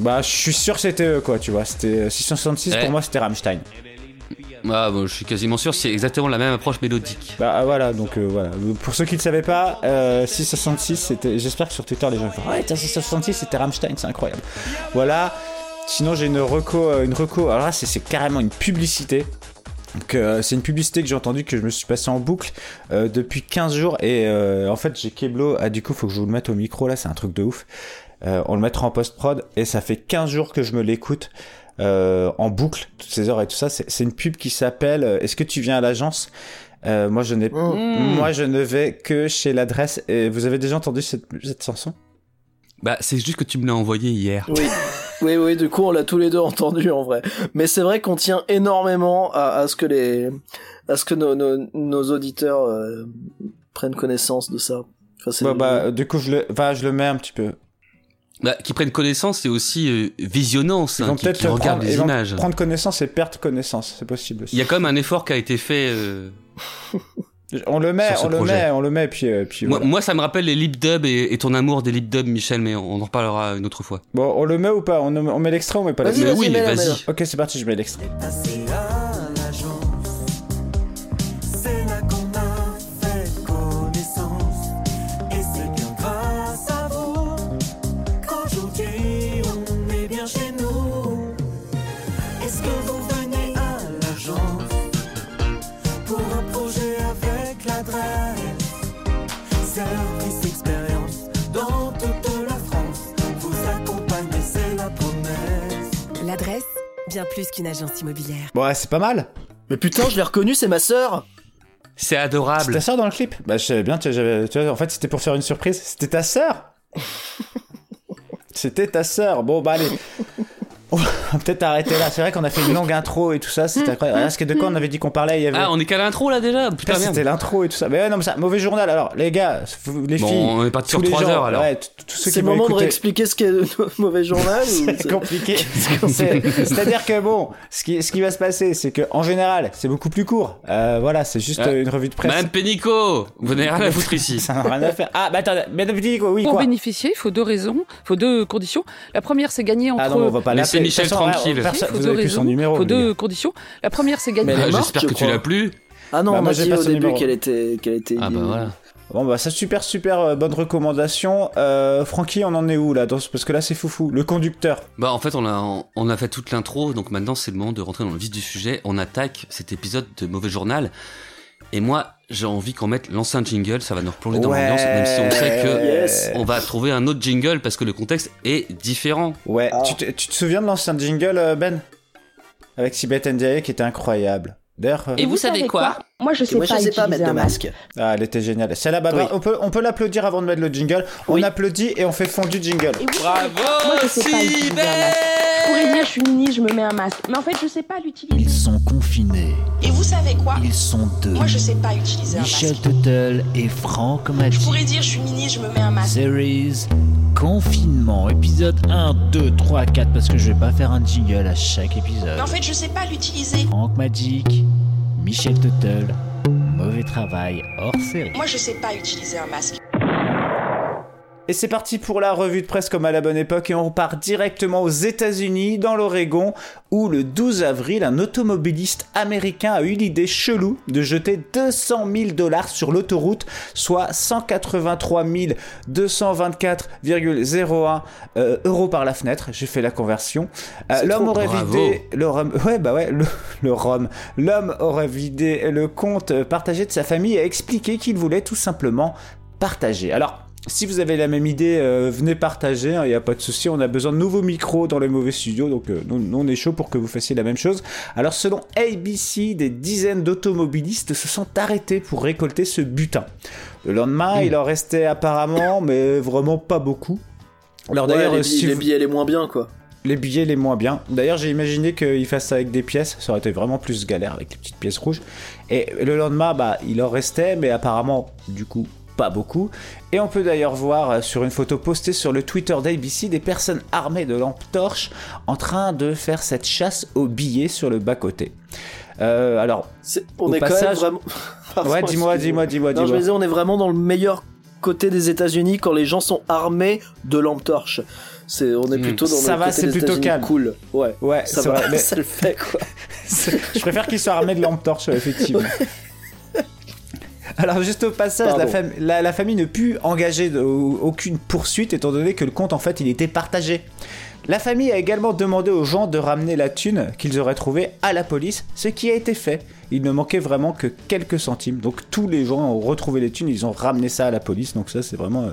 S3: Bah, je suis sûr que c'était eux, quoi, tu vois. C'était euh, 666,
S4: Ouais.
S3: pour moi, c'était Rammstein.
S4: Ah, bon, je suis quasiment sûr, c'est exactement la même approche mélodique.
S3: Bah, ah, voilà, donc euh, voilà. Pour ceux qui ne savaient pas, euh, 666, c'était. J'espère que sur Twitter, les gens font Ouais, tiens, 666, c'était Rammstein, c'est incroyable. Voilà. Sinon, j'ai une reco, euh, une reco. Alors là, c'est, c'est carrément une publicité. Donc, euh, c'est une publicité que j'ai entendue, que je me suis passé en boucle euh, depuis 15 jours. Et euh, en fait, j'ai Keblo. Ah, du coup, faut que je vous le mette au micro, là, c'est un truc de ouf. Euh, on le mettra en post-prod. Et ça fait 15 jours que je me l'écoute euh, en boucle, toutes ces heures et tout ça. C'est, c'est une pub qui s'appelle euh, Est-ce que tu viens à l'agence? Euh, Moi, je n'ai moi, je ne vais que chez l'adresse. Et vous avez déjà entendu cette, cette chanson?
S4: Bah, c'est juste que tu me l'as envoyé hier.
S5: Oui. oui, oui, du coup on l'a tous les deux entendu en vrai. Mais c'est vrai qu'on tient énormément à, à ce que les, à ce que nos, nos, nos auditeurs euh, prennent connaissance de ça. Enfin,
S3: bah, bah, Du coup, je le, enfin, je le mets un petit peu.
S4: Bah, qui prennent connaissance, c'est aussi euh, visionnance, hein, qui,
S3: peut-être
S4: qui regardent
S3: prendre,
S4: les images.
S3: prendre connaissance et perdre connaissance. C'est possible aussi.
S4: Il y a quand même un effort qui a été fait. euh,
S3: On le met, on le
S4: projet.
S3: met, on le met, puis, euh, puis
S4: Moi,
S3: voilà.
S4: moi, ça me rappelle les lip dubs et, et ton amour des lip dubs, Michel, mais on en reparlera une autre fois.
S3: Bon, on le met ou pas? On, on met l'extrait ou on met pas l'extrait?
S4: Mais oui, vas-y.
S3: Ok, c'est parti, je mets l'extrait.
S9: Bien
S10: plus qu'une agence immobilière.
S3: Bon, ouais, c'est pas mal.
S5: Mais putain, je l'ai reconnu, c'est ma sœur.
S4: C'est
S3: C'est
S4: adorable.
S3: ta sœur dans le clip? Bah, je savais bien, tu vois, en fait, c'était pour faire une surprise. C'était ta sœur C'était ta sœur. Bon, bah, allez. On va peut-être arrêter là. C'est vrai qu'on a fait une longue intro et tout ça. C'était incroyable. Parce que de quoi on avait dit qu'on parlait Il y avait.
S4: Ah, on est qu'à l'intro là déjà Putain,
S3: Putain,
S4: merde.
S3: c'était l'intro et tout ça. Mais ouais, non, mais ça, mauvais journal. Alors, les gars, vous- les
S4: Bon,
S3: filles.
S4: on est parti sur
S3: les
S4: 3
S3: gens,
S4: heures alors.
S3: Ouais, t- tous ceux
S5: C'est le moment de réexpliquer ce qu'est le mauvais journal. ou
S3: C'est
S5: c'est-
S3: compliqué. C'est- C'est-à-dire que bon, ce qui, ce qui va se passer, c'est que en général, c'est beaucoup plus court. Euh, voilà, c'est juste
S4: Ah.
S3: une revue de presse.
S4: Madame Pénicaud, vous n'avez rien à foutre ici.
S3: Ça n'a rien à faire. Ah, bah attendez, Madame Pénicaud, oui,
S11: Pour
S3: quoi?
S11: bénéficier, il faut deux raisons, il faut deux conditions. La première, c'est gagner entre.
S3: Ah non, on va pas l'appeler.
S4: Michel tranquille.
S3: vous
S11: deux
S3: avez plus son numéro.
S11: faut deux
S3: gars.
S11: conditions. La première, c'est gagner.
S4: Ah,
S5: morte,
S4: J'espère
S5: je
S4: que tu l'as plus.
S5: Ah non,
S3: Bah,
S5: on
S3: moi,
S5: a
S3: j'ai
S5: dit
S3: pas
S5: au début qu'elle était, qu'elle était.
S4: Ah bah voilà.
S3: Bon bah ça super super euh, bonne recommandation. Euh, Francky, on en est où là dans ce- Parce que là c'est foufou. Le conducteur.
S4: Bah en fait on a on a fait toute l'intro donc maintenant c'est le moment de rentrer dans le vif du sujet. On attaque cet épisode de Mauvais Journal et moi j'ai envie qu'on mette l'ancien jingle, ça va nous replonger dans
S3: Ouais.
S4: l'ambiance même si on sait que
S3: Yes.
S4: on va trouver un autre jingle parce que le contexte est différent.
S3: Ouais.
S5: Ah.
S3: Tu, te, tu te souviens de l'ancien jingle euh, Ben? Avec Sibeth Ndiaye qui était incroyable. D'ailleurs, euh,
S12: Et vous savez quoi? Moi, je sais
S5: Moi,
S12: pas
S5: je sais pas mettre de
S12: un
S5: masque.
S3: ah, elle était géniale. C'est la baba.
S5: Oui.
S3: On peut, on peut l'applaudir avant de mettre le jingle. On applaudit et on fait fondu jingle.
S12: Et vous savez quoi Moi, je sais pas utiliser un masque. Je pourrais dire, je suis mini, je me mets un masque. Mais en fait, je sais pas l'utiliser.
S2: Ils sont confinés.
S13: Et vous savez quoi?
S2: Ils sont deux.
S13: Moi, je sais pas utiliser un
S2: Michel
S13: masque.
S2: Tuttle et Franck
S13: Je
S2: Magic.
S13: pourrais dire, je suis mini, je me mets un masque.
S2: Series Confinement, épisode 1, 2, 3, 4, parce que je vais pas faire un jingle à chaque épisode.
S13: Mais en fait, je sais pas l'utiliser.
S2: Franck Magic, Michel Tuttle, mauvais travail hors série.
S13: Moi, je sais pas utiliser un masque.
S3: Et c'est parti pour la revue de presse comme à la bonne époque et on part directement aux États-Unis, dans l'Oregon, où le 12 avril, un automobiliste américain a eu l'idée chelou de jeter 200 000 dollars sur l'autoroute, soit 183 224,01 euh, euros par la fenêtre. J'ai fait la conversion. Euh, L'homme aurait
S4: Bravo.
S3: vidé le rhum. Ouais, bah ouais, le, le rhum. L'homme aurait vidé le compte partagé de sa famille et a expliqué qu'il voulait tout simplement partager. Alors, si vous avez la même idée, euh, venez partager, il n'y a pas de souci. On a besoin de nouveaux micros dans les mauvais studios, donc euh, nous, nous, on est chaud pour que vous fassiez la même chose. Alors, selon ABC, des dizaines d'automobilistes se sont arrêtés pour récolter ce butin. Le lendemain, il en restait apparemment, mais vraiment pas beaucoup. Alors
S5: Ouais,
S3: d'ailleurs,
S5: les,
S3: si
S5: billets, les
S3: vous-
S5: billets les moins bien, quoi.
S3: les billets les moins bien. D'ailleurs, j'ai imaginé qu'il fasse ça avec des pièces. Ça aurait été vraiment plus galère avec les petites pièces rouges. Et le lendemain, bah, il en restait, mais apparemment, du coup, pas beaucoup. Et on peut d'ailleurs voir euh, sur une photo postée sur le Twitter d'ABC des personnes armées de lampes torches en train de faire cette chasse aux billets sur le bas-côté. Euh, alors,
S5: C'est- On
S3: Au
S5: est quand même
S3: passage-
S5: vraiment. Pardon,
S3: ouais, dis-moi, dis-moi, dis-moi,
S5: Non, je
S3: dis-moi.
S5: disais, on est vraiment dans le meilleur côté des États-Unis quand les gens sont armés de lampes torches. C'est, on est
S4: Hmm.
S5: plutôt dans
S3: Ça
S5: le
S3: va,
S5: côté
S3: c'est
S5: des
S3: plutôt calme.
S5: Cool. Ouais.
S3: Ouais,
S5: Ça
S3: c'est
S5: va,
S3: vrai, mais-
S5: ça le fait quoi.
S3: Je préfère qu'il soit armé de lampes torches, effectivement. Alors juste au passage, la,
S5: Pardon.
S3: fam- la- la famille ne put engager de- aucune poursuite étant donné que le compte en fait il était partagé. La famille a également demandé aux gens de ramener la thune qu'ils auraient trouvée à la police, ce qui a été fait. Il ne manquait vraiment que quelques centimes. Donc tous les gens ont retrouvé les thunes, ils ont ramené ça à la police. Donc ça c'est vraiment euh,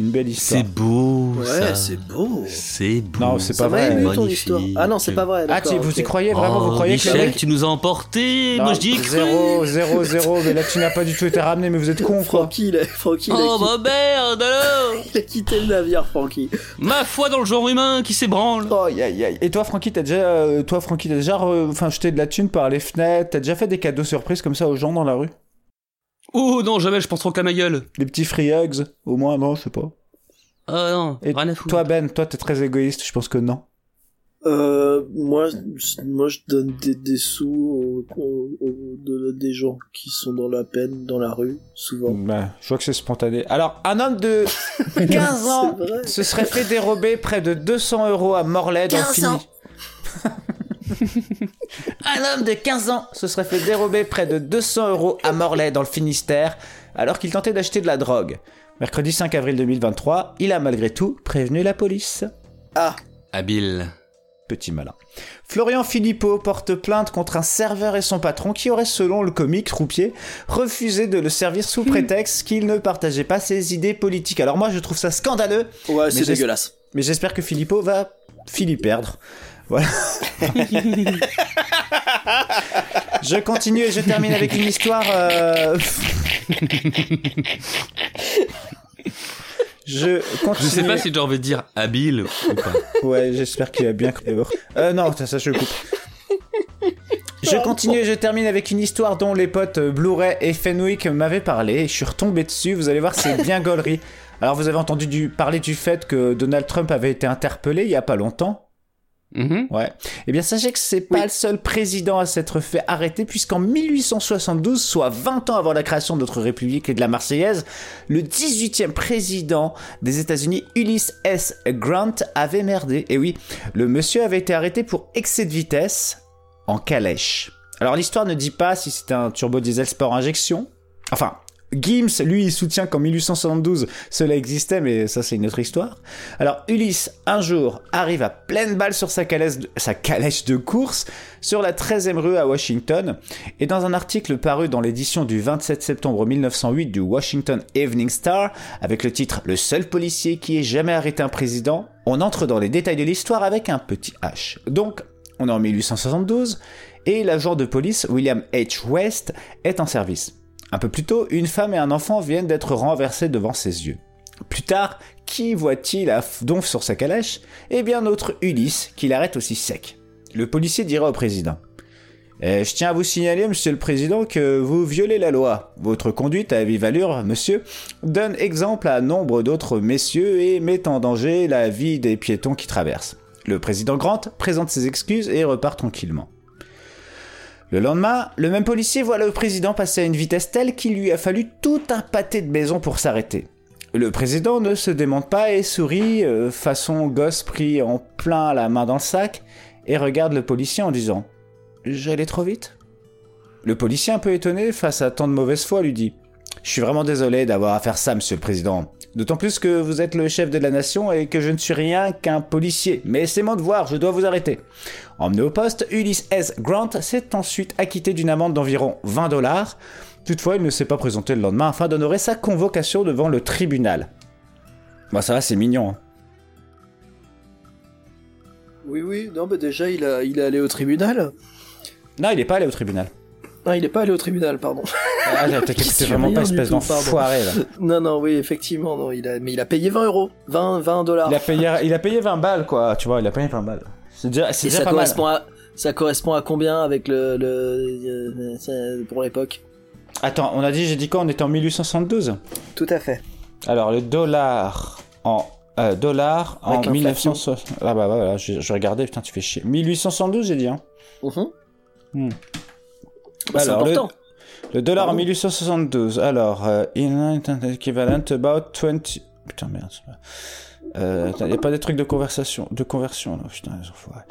S3: une belle histoire.
S4: C'est beau
S5: Ouais,
S4: ça.
S5: c'est beau.
S4: C'est beau.
S3: Non, c'est
S5: Ça
S3: pas
S5: m'a
S3: vrai.
S5: ému ton histoire. Ah non, c'est pas vrai.
S3: Ah, tu- vous y croyez vraiment Vous
S4: Oh,
S3: croyez que
S4: Michel,
S3: mec-
S4: tu nous as emportés.
S3: Non,
S4: Moi je dis cru.
S3: zéro, zéro, zéro, mais la thune n'a pas du tout été ramenée, mais vous êtes con.
S5: Francky, il a, Francky, il a
S4: Oh
S5: quitté-
S4: bah merde alors
S5: il a quitté le navire, Francky.
S4: Ma foi dans le genre humain qui s'ébranle.
S3: Oh, aïe, aïe. Et toi, Francky, t'as déjà, euh, toi, Francky, t'as déjà, re- enfin, jeté de la thune par les fenêtres. T'as déjà fait des cadeaux surprises comme ça aux gens dans la rue?
S4: Oh non, jamais, je pense trop qu'à ma gueule.
S3: Des petits free hugs, au moins, non, je sais pas.
S4: Ah non,
S3: Et
S4: rien à foutre.
S3: toi, Ben, toi, t'es très égoïste. Je pense que non.
S5: Euh, moi, je- moi, je donne des, des sous aux, aux- aux- de- des gens qui sont dans la peine, dans la rue, souvent.
S3: Bah, je vois que c'est spontané. Alors, un homme de 15 ans
S5: C'est vrai.
S3: se serait fait dérober près de 200 euros à Morlaix dans le
S1: 15
S3: Fini.
S1: ans.
S3: Un homme de 15 ans se serait fait dérober près de 200 euros à Morlaix dans le Finistère alors qu'il tentait d'acheter de la drogue. Mercredi 5 avril 2023, il a malgré tout prévenu la police.
S5: Ah,
S4: Habile.
S3: Petit malin. Florian Philippot porte plainte contre un serveur et son patron qui aurait, selon le comique Troupier, refusé de le servir sous prétexte qu'il ne partageait pas ses idées politiques. Alors moi, je trouve ça scandaleux,
S5: ouais, c'est dégueulasse.
S3: mais j'espère que Philippot va filer perdre. Voilà. je continue et je termine avec une histoire. euh, je continue.
S4: Je sais pas si j'ai envie de dire habile ou pas.
S3: Ouais, j'espère qu'il a bien. Euh, non, ça, ça je le coupe. Je continue et je termine avec une histoire dont les potes euh, Blu-ray et Fenwick m'avaient parlé. Et je suis retombé dessus. Vous allez voir, c'est bien gaulerie. Alors, vous avez entendu du, parler du fait que Donald Trump avait été interpellé il y a pas longtemps.
S4: Mhm.
S3: Ouais. Eh bien, sachez que c'est pas le seul président à s'être fait arrêter, puisqu'en 1872, soit 20 ans avant la création de notre République et de la Marseillaise, le 18e président des États-Unis, Ulysses S. Grant, avait merdé. Et oui, le monsieur avait été arrêté pour excès de vitesse en calèche. Alors, l'histoire ne dit pas si c'était un turbo diesel sport injection. Enfin, Gims, lui, soutient qu'en 1872, cela existait, mais ça, c'est une autre histoire. Alors, Ulysse, un jour, arrive à pleine balle sur sa calèche, de- sa calèche de course sur la 13e rue à Washington. Et dans un article paru dans l'édition du 27 septembre 1908 du Washington Evening Star, avec le titre Le seul policier qui ait jamais arrêté un président, on entre dans les détails de l'histoire avec un petit H. Donc, on est en 1872, et l'agent de police William H. West est en service. Un peu plus tôt, une femme et un enfant viennent d'être renversés devant ses yeux. Plus tard, qui voit-il à donf sur sa calèche? Eh bien notre Ulysse, qui l'arrête aussi sec. Le policier dira au président Eh, Je tiens à vous signaler, monsieur le président, que vous violez la loi. Votre conduite à vive allure, monsieur, donne exemple à nombre d'autres messieurs et met en danger la vie des piétons qui traversent. Le président Grant présente ses excuses et repart tranquillement. Le lendemain, le même policier voit le président passer à une vitesse telle qu'il lui a fallu tout un pâté de maison pour s'arrêter. Le président ne se démonte pas et sourit, euh, façon gosse pris en plein la main dans le sac, et regarde le policier en disant J'allais trop vite? Le policier, un peu étonné face à tant de mauvaise foi, lui dit Je suis vraiment désolé d'avoir à faire ça, monsieur le président. D'autant plus que vous êtes le chef de la nation et que je ne suis rien qu'un policier. Mais c'est mon devoir, je dois vous arrêter. Emmené au poste, Ulysse S. Grant s'est ensuite acquitté d'une amende d'environ 20 dollars. Toutefois, il ne s'est pas présenté le lendemain afin d'honorer sa convocation devant le tribunal. Bah ça va, c'est mignon. hein.
S5: Oui, oui, non, mais déjà, il, a, il est allé au tribunal.
S3: Non, il est pas allé au tribunal.
S5: Non, il est pas allé au tribunal, pardon.
S3: Ah, t'es
S5: suit
S3: vraiment pas espèce d'enfoiré, là.
S5: Non, non, oui, effectivement, non, il a, mais il a payé 20 euros. 20, 20 dollars.
S3: Il a payé, il a payé 20 balles, quoi. Tu vois, il a payé 20 balles. C'est déjà, c'est
S5: ça
S3: pas mal.
S5: correspond, à, ça correspond à combien avec le, le euh, pour l'époque?
S3: Attends, on a dit, j'ai dit quoi On était en 1872
S5: Tout à fait.
S3: Alors, le dollar en. Euh, dollar en
S5: Avec l'inflation.
S3: 1960. Ah bah voilà, je, je regardais, putain, tu fais chier. 1872, j'ai dit, hein.
S5: Mhm.
S3: Hmm.
S5: Bah, c'est
S3: Alors, le,
S5: important.
S3: le dollar en
S5: Pardon
S3: 1872. Alors, euh, in equivalent about 20. Putain, merde. c'est Euh, attends, y a pas des trucs de conversation, de conversion là, putain, les enfoirés.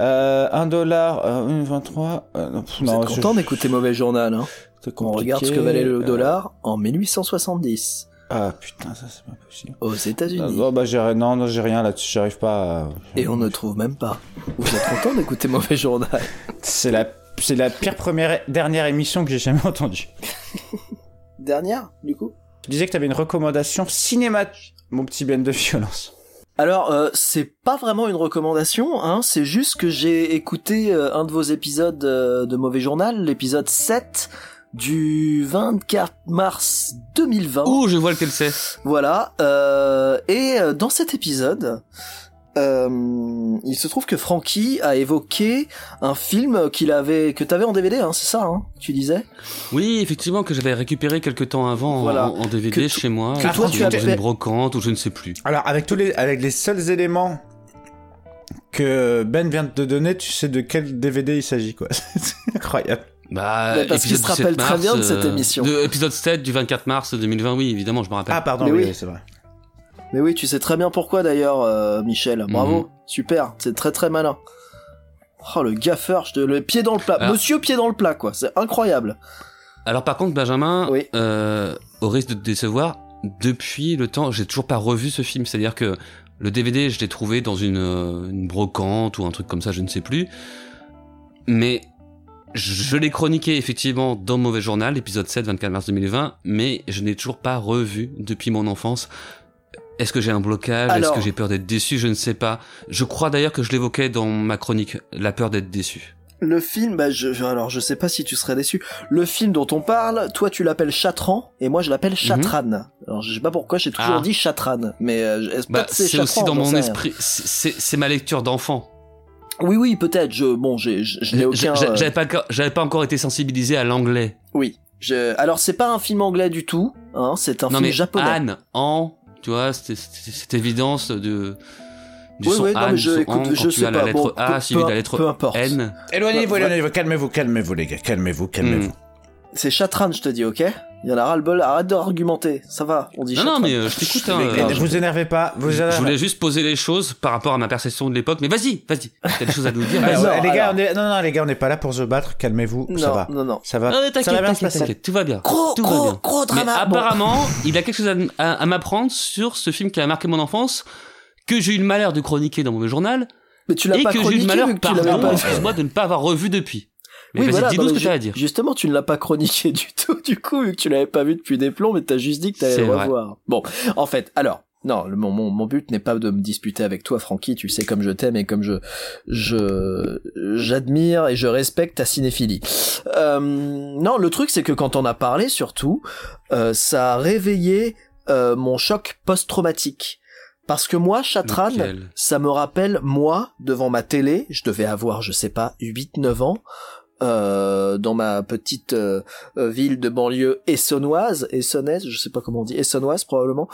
S3: Euh, 1 dollar, euh, 23, euh, non,
S5: Vous
S3: non,
S5: êtes
S3: je-
S5: content d'écouter Mauvais Journal, hein
S3: c'est
S5: On regarde ce que valait le
S3: Euh,
S5: dollar en 1870
S3: Ah putain, ça c'est pas possible.
S5: aux
S3: Ah,
S5: États-Unis.
S3: bon, bah, j'ai, non, non, j'ai rien là-dessus, j'arrive pas à...
S5: Et on ne trouve même pas. Vous êtes content d'écouter Mauvais Journal
S3: C'est la, c'est la pire première, dernière émission que j'ai jamais entendue.
S5: Dernière, du coup
S3: Tu disais que t'avais une recommandation cinéma, mon petit Ben de violence.
S5: Alors, euh, c'est pas vraiment une recommandation, hein, c'est juste que j'ai écouté euh, un de vos épisodes euh, de Mauvais Journal, l'épisode 7 du 24 mars 2020.
S4: Ouh, je vois lequel c'est.
S5: Voilà, euh, et euh, dans cet épisode, euh, il se trouve que Francky a évoqué un film qu'il avait, que t'avais en DVD, hein, c'est ça, hein, tu disais?
S4: Oui, effectivement, que j'avais récupéré quelques temps avant en-
S5: Voilà.
S4: en, DVD
S5: Que-
S4: chez moi.
S5: que toi, tu
S4: dans
S5: avais-
S4: une brocante ou je ne sais plus.
S3: Alors, avec tous les, avec les seuls éléments que Ben vient de te donner, tu sais de quel DVD il s'agit, quoi. c'est incroyable.
S4: Bah,
S5: parce qu'il se rappelle
S4: 17
S5: très bien de cette
S4: euh,
S5: émission.
S4: De, épisode 7 du 24 mars 2020, oui, évidemment, je me rappelle.
S3: Ah, pardon,
S5: Mais
S3: oui,
S5: oui.
S3: c'est vrai.
S5: Mais oui, tu sais très bien pourquoi d'ailleurs, euh, Michel. Bravo,
S4: Mhm.
S5: super, c'est très très malin. Oh le gaffeur, je te... le pied dans le plat,
S4: Alors-
S5: Monsieur pied dans le plat quoi, c'est incroyable.
S4: Alors par contre, Benjamin,
S5: Oui.
S4: euh, au risque de te décevoir, depuis le temps, j'ai toujours pas revu ce film. C'est-à-dire que le DVD, je l'ai trouvé dans une, euh, une brocante ou un truc comme ça, je ne sais plus. Mais je, je l'ai chroniqué effectivement dans Mauvais Journal, épisode 7, 24 mars 2020, mais je n'ai toujours pas revu depuis mon enfance. Est-ce que j'ai un blocage? Est-ce que j'ai peur d'être déçu? Je ne sais pas. Je crois d'ailleurs que je l'évoquais dans ma chronique, la peur d'être déçu.
S5: Le film, bah je, alors je sais pas si tu serais déçu. Le film dont on parle, toi tu l'appelles Chatran et moi je l'appelle Chatran. Alors je sais pas pourquoi j'ai toujours
S4: Mhm. Ah.
S5: dit Chatran, mais euh,
S4: Bah,
S5: c'est
S4: aussi dans mon esprit. C'est ma lecture d'enfant.
S5: Oui oui peut-être. Je bon j'ai je, je n'ai
S4: J'a-
S5: aucun.
S4: j'a-
S5: euh,
S4: J'avais pas, encore- j'avais pas encore été sensibilisé à l'anglais.
S5: Oui. Je... Alors c'est pas un film anglais du tout, hein. C'est un
S4: non
S5: film
S4: mais
S5: japonais.
S4: Anne, en, tu vois, c'était- c'était- cette évidence de du
S5: Oui,
S4: son
S5: oui, non, mais
S4: Anne,
S5: je-
S4: son
S5: écoute,
S4: an, quand
S5: je
S4: tu as la lettre
S5: Bon,
S4: A
S5: peu-
S4: suivie de la lettre
S5: peu importe.
S4: N.
S3: Éloignez-vous, éloignez-vous, calmez-vous, calmez-vous, les gars, calmez-vous, calmez-vous.
S5: C'est Chatran, je te dis, ok? Il y en a ras le bol. Arrête d'argumenter. Ça va. On dit
S4: Non, non, mais euh, je t'écoute. Hein,
S3: Mais
S4: euh,
S3: vous énervez pas. Vous
S4: je
S3: énervez-
S4: voulais juste poser les choses par rapport à ma perception de l'époque. Mais vas-y, vas-y. T'as des choses à nous dire. Vas-y.
S3: ouais, les gars,
S5: alors-
S3: on est... non, non, les gars, on n'est pas là pour se battre. Calmez-vous, ça
S5: Non,
S3: va.
S5: non, non.
S3: Ça va.
S4: Ah,
S3: ça
S4: t'inquiète,
S3: va bien se
S4: t'inquiète,
S3: passer.
S4: t'inquiète, tout va bien.
S5: Gros,
S4: tout va
S5: gros,
S4: bien.
S5: gros
S4: Mais
S5: drama. Bon.
S4: apparemment, il a quelque chose à, à- à m'apprendre sur ce film qui a marqué mon enfance, que j'ai eu le malheur de chroniquer dans mon journal,
S5: Mais tu l'as
S4: et
S5: pas
S4: que j'ai eu le malheur, pardon, excuse-moi, de ne pas avoir revu depuis. Mais
S5: Oui, voilà,
S4: dis-nous ce que t'as à dire.
S5: Justement, tu ne l'as pas chroniqué du tout, du coup, vu que tu l'avais pas vu depuis des plombs, mais t'as juste dit que t'allais le revoir. Bon, en fait, alors, non, le- mon, mon, mon but n'est pas de me disputer avec toi, Francky, tu sais comme je t'aime et comme je, je, j'admire et je respecte ta cinéphilie. Euh, non, le truc, c'est que quand on a parlé, surtout, euh, ça a réveillé euh, mon choc post-traumatique. Parce que moi, Chatran, ça me rappelle moi devant ma télé, je devais avoir je sais pas 8 9 ans euh, dans ma petite euh, euh, ville de banlieue essonnoise, essonnaise, je sais pas comment on dit, essonnoise probablement.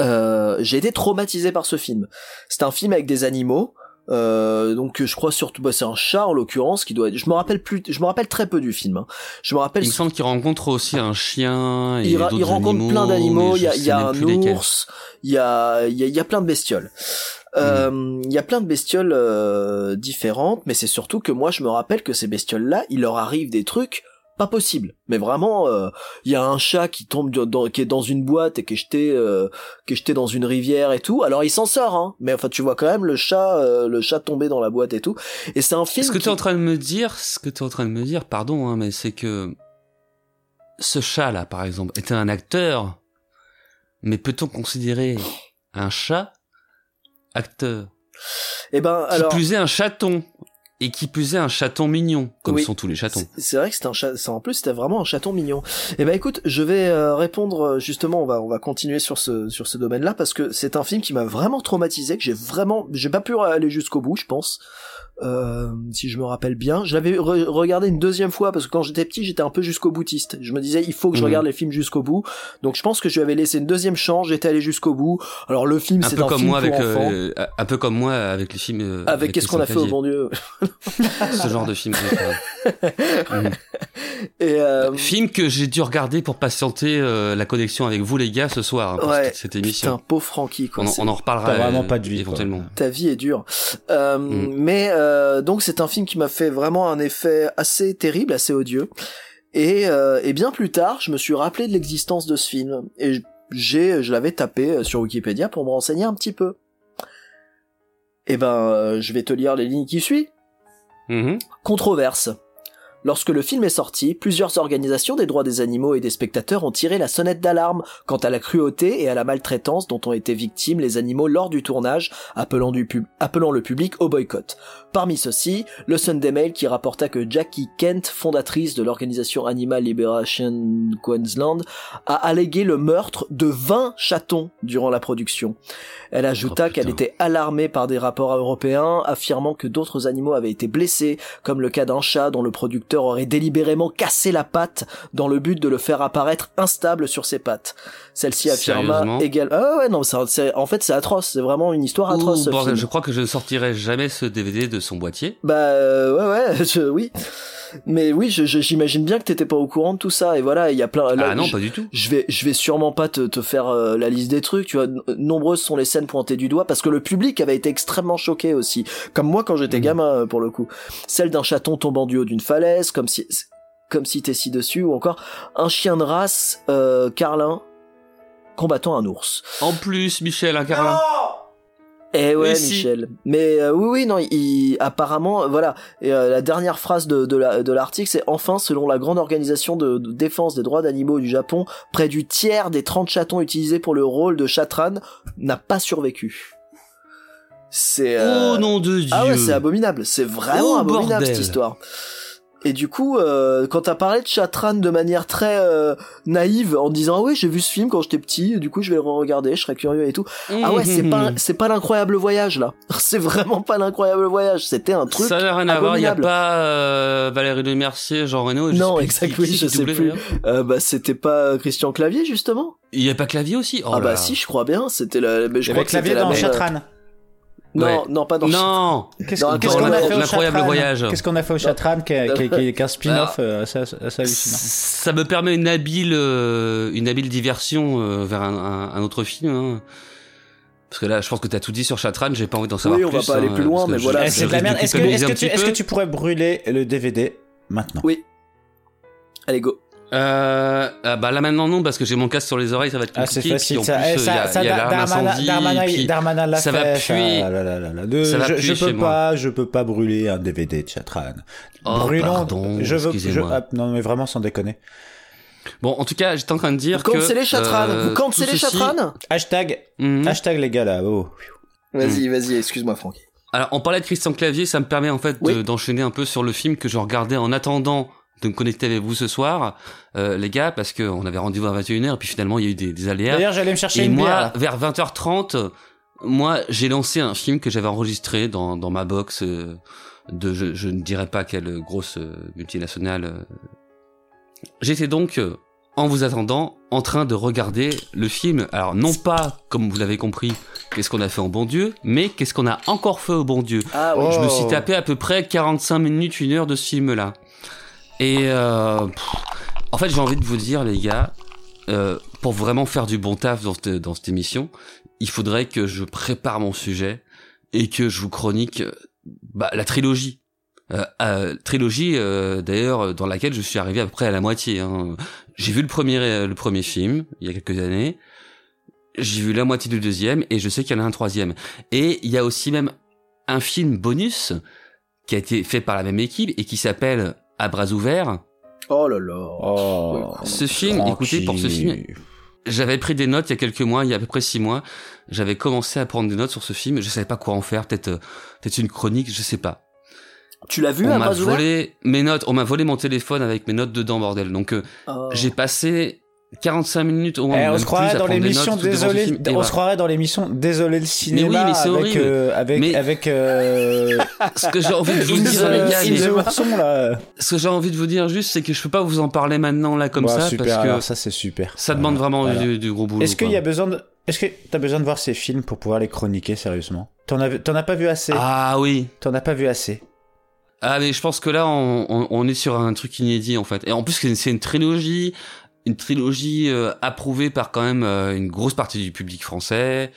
S5: Euh, j'ai été traumatisé par ce film. C'est un film avec des animaux. Euh, donc je crois surtout bah, c'est un chat en l'occurrence qui doit être... je me rappelle plus je me rappelle très peu du film hein. je me rappelle
S4: Il me semble qu'il rencontre aussi un chien et
S5: il, ra- il rencontre
S4: animaux,
S5: plein d'animaux, il y a, y a un ours, il y a, il y, a, il y a plein de bestioles. Euh,
S4: Mm.
S5: Il y a plein de bestioles euh, différentes, mais c'est surtout que moi je me rappelle que ces bestioles-là, il leur arrive des trucs pas possibles. Mais vraiment, euh, il y a un chat qui tombe dans, qui est dans une boîte et qui est jeté, euh, qui est jeté dans une rivière et tout. Alors il s'en sort, hein. Mais enfin tu vois quand même le chat, euh, le chat tomber dans la boîte et tout. Et c'est un film.
S4: Ce que
S5: qui-
S4: tu es en train de me dire, ce que tu es en train de me dire, pardon, hein, mais c'est que ce chat-là, par exemple, était un acteur, mais peut-on considérer un chat acteur
S5: Eh ben
S4: Qui
S5: alors.
S4: plus est un chaton, et qui plus est un chaton mignon, comme
S5: Oui.
S4: sont tous les chatons.
S5: C'est- C'est vrai que c'était un chat, c'est- en plus c'était vraiment un chaton mignon. Et ben écoute, je vais euh, répondre euh, justement, on va on va continuer sur ce sur ce domaine-là parce que c'est un film qui m'a vraiment traumatisé, que j'ai vraiment, j'ai pas pu aller jusqu'au bout, je pense. Euh, si je me rappelle bien, je l'avais re- regardé une deuxième fois parce que quand j'étais petit, j'étais un peu jusqu'au boutiste. Je me disais, il faut que je
S4: Mhm.
S5: regarde les films jusqu'au bout. Donc je pense que je lui avais laissé une deuxième chance. J'étais allé jusqu'au bout. Alors le film,
S4: Un
S5: c'est
S4: peu
S5: un
S4: comme
S5: film
S4: moi
S5: pour
S4: avec,
S5: enfants.
S4: euh, un peu comme moi avec les films. euh,
S5: avec qu'est-ce qu'on a fait au bon Dieu
S4: Ce genre de film.
S5: Et euh,
S4: Film que j'ai dû regarder pour patienter euh, la connexion avec vous les gars ce soir hein, pour
S5: Ouais,
S4: cette- cette émission.
S5: putain, pauvre Francky, quoi.
S4: On, on en reparlera
S3: T'as vraiment
S4: euh,
S3: pas de vie, quoi.
S4: éventuellement.
S5: ta vie est dure. Euh, Mais euh, donc c'est un film qui m'a fait vraiment un effet assez terrible, assez odieux. Et, euh, et bien plus tard, je me suis rappelé de l'existence de ce film et j'ai, je l'avais tapé sur Wikipédia pour me renseigner un petit peu. Et ben, euh, je vais te lire les lignes qui suivent.
S4: Mhm.
S5: Controverse. Lorsque le film est sorti, plusieurs organisations des droits des animaux et des spectateurs ont tiré la sonnette d'alarme quant à la cruauté et à la maltraitance dont ont été victimes les animaux lors du tournage, appelant, du pub- appelant le public au boycott. Parmi ceux-ci, le Sunday Mail qui rapporta que Jackie Kent, fondatrice de l'organisation Animal Liberation Queensland, a allégué le meurtre de 20 chatons durant la production. Elle ajouta qu'elle était alarmée par des rapports européens affirmant que d'autres animaux avaient été blessés, comme le cas d'un chat dont le producteur aurait délibérément cassé la patte dans le but de le faire apparaître instable sur ses pattes. Celle-ci affirma également... Ah ouais, non, c'est- en fait c'est atroce, c'est vraiment une histoire atroce.
S4: Ouh,
S5: film.
S4: je crois que je ne sortirai jamais ce DVD de son boîtier.
S5: Bah euh, ouais ouais, je, oui. Mais oui, je- je- j'imagine bien que t'étais pas au courant de tout ça et voilà, il y a plein. là,
S4: Ah non,
S5: je-
S4: pas du tout.
S5: Je vais, je vais sûrement pas te, te faire euh, la liste des trucs. Tu vois, n- nombreuses sont les scènes pointées du doigt parce que le public avait été extrêmement choqué aussi, comme moi quand j'étais gamin euh, pour le coup. Celle d'un chaton tombant du haut d'une falaise, comme si, comme si t'es ci dessus, ou encore un chien de race, euh, Carlin, combattant un ours.
S4: En plus, Michel, un carlin.
S5: Eh ouais. Michel. Mais euh, oui, oui, non, il, apparemment, euh, voilà. Et euh, la dernière phrase de, de la- de l'article, c'est enfin, selon la grande organisation de, de défense des droits d'animaux du Japon, près du tiers des 30 chatons utilisés pour le rôle de Chatran n'a pas survécu. C'est. euh,
S4: Oh nom de Dieu.
S5: Ah ouais, c'est abominable. C'est vraiment
S4: Oh,
S5: abominable
S4: bordel.
S5: cette histoire. Et du coup, euh, quand t'as parlé de Chatran de manière très euh, naïve, en disant ah oui j'ai vu ce film quand j'étais petit, du coup je vais le re-regarder, je serais curieux et tout. Ah ouais, c'est pas c'est pas l'incroyable voyage là. C'est vraiment pas l'incroyable voyage. C'était un truc.
S4: Ça n'a rien à voir, il n'y a pas euh, Valérie Le Mercier, Jean Reno. je
S5: Non,
S4: sais plus
S5: exact,
S4: qui-
S5: oui, je sais plus. Euh, bah c'était pas Christian Clavier justement?
S4: Il n'y a pas Clavier aussi? Oh
S5: ah
S4: là
S5: bah
S4: là.
S5: si, je crois bien. C'était la. Mais je
S3: y
S5: crois
S3: avait
S5: que c'était la
S3: dans
S5: même-
S3: Chatran.
S5: Non,
S4: Ouais.
S5: non, pas dans
S4: Non
S3: Qu'est-ce qu'on a fait au
S4: l'incroyable
S3: Chatran
S4: voyage.
S3: Qu'est-ce qu'on a fait au Chatran qui, est- qui, est- qui est- qui est un spin-off euh, assez, assez hallucinant
S4: Ça me permet une habile, euh, une habile diversion euh, vers un, un- un autre film. hein. Parce que là, je pense que t'as tout dit sur Chatran, j'ai pas envie d'en savoir
S5: Oui, on
S4: plus.
S5: va pas aller
S4: hein,
S5: plus loin, mais
S4: je-
S5: voilà,
S3: C'est de la merde. Est-ce que, tu pourrais brûler le DVD maintenant?
S5: Oui. Allez, go.
S4: Euh, ah bah là maintenant non parce que j'ai mon casque sur les oreilles ça va être
S3: Ah, c'est
S4: compliqué
S3: facile
S4: puis
S3: ça.
S4: en
S3: Eh,
S4: plus, il y
S3: ça, Darmanin, l'a
S4: va
S3: fait.
S4: puer.
S3: là, là, là, là, là. De-
S4: Ça va
S3: je,
S4: puer
S3: je peux
S4: moi.
S3: pas, je peux pas brûler un DVD de Chatran.
S4: Oh,
S3: Brûlons.
S4: pardon,
S3: je veux, je, ah, non mais vraiment sans déconner.
S4: Bon en tout cas j'étais en train de dire
S5: Vous
S4: que
S5: cancellez Chatran
S4: euh,
S5: Vous
S4: tout ceci-
S5: Chatran
S3: Hashtag,
S4: Mhm.
S3: hashtag les gars là. Oh.
S5: Vas-y, vas-y, excuse-moi, Franck.
S4: Alors on parlait de Christian Clavier ça me permet en fait d'enchaîner un peu sur le film que je regardais en attendant de me connecter avec vous ce soir euh, les gars parce que on avait rendez-vous à 21h puis finalement il y a eu des, des aléas
S3: D'ailleurs j'allais me chercher
S4: Et
S3: une
S4: moi,
S3: bière.
S4: vers 20h30, moi, j'ai lancé un film que j'avais enregistré dans, dans ma box euh, de, je, je ne dirais pas quelle grosse euh, multinationale. euh. J'étais donc, en vous attendant, en train de regarder le film. Alors, non pas, comme vous l'avez compris, qu'est-ce qu'on a fait au bon Dieu, mais qu'est-ce qu'on a encore fait au bon Dieu.
S5: Ah.
S3: Oh.
S4: Je me suis tapé à peu près 45 minutes, une heure de ce film-là. Et euh, en fait, j'ai envie de vous dire, les gars, euh, pour vraiment faire du bon taf dans cette, dans cette émission, il faudrait que je prépare mon sujet et que je vous chronique euh, bah, la trilogie. Euh, euh, trilogie euh, d'ailleurs dans laquelle je suis arrivé à peu près à la moitié. hein. J'ai vu le premier euh, le premier film il y a quelques années. J'ai vu la moitié du deuxième et je sais qu'il y en a un troisième. Et il y a aussi même un film bonus qui a été fait par la même équipe et qui s'appelle À bras ouverts.
S5: Oh là là.
S3: Oh.
S4: Ce film, écoutez, pour ce film, j'avais pris des notes il y a quelques mois, il y a à peu près six mois. J'avais commencé à prendre des notes sur ce film. Je savais pas quoi en faire. Peut-être, euh, peut-être une chronique, je sais pas.
S5: Tu l'as vu
S4: on
S5: à
S4: m'a
S5: bras ouverts?
S4: volé mes notes. On m'a volé mon téléphone avec mes notes dedans, bordel. Donc euh,
S5: Oh.
S4: j'ai passé 45 minutes au moins.
S3: Eh, on se croirait
S4: plus,
S3: dans l'émission désolé on
S4: voilà.
S3: se croirait dans l'émission désolé le cinéma
S4: mais c'est
S3: avec
S4: horrible.
S3: euh, avec
S4: Mais-
S3: avec euh,
S4: Ce que j'ai envie de vous dire,
S3: Désolé,
S4: les gars,
S3: Ils
S4: mais-
S3: the Ourson, là.
S4: ce que j'ai envie de vous dire juste, c'est que je peux pas vous en parler maintenant là comme
S3: Ouais,
S4: ça
S3: super,
S4: parce que
S3: alors ça c'est super.
S4: ça demande vraiment
S3: Voilà.
S4: du, du gros boulot.
S3: Est-ce qu'il y a besoin de est-ce que t'as besoin de voir ces films pour pouvoir les chroniquer sérieusement? T'en as t'en as pas vu assez
S4: Ah oui.
S3: T'en as pas vu assez
S4: Ah mais je pense que là on, on, on est sur un truc inédit en fait. Et en plus c'est une- c'est une trilogie, une trilogie euh, approuvée par quand même euh, une grosse partie du public français.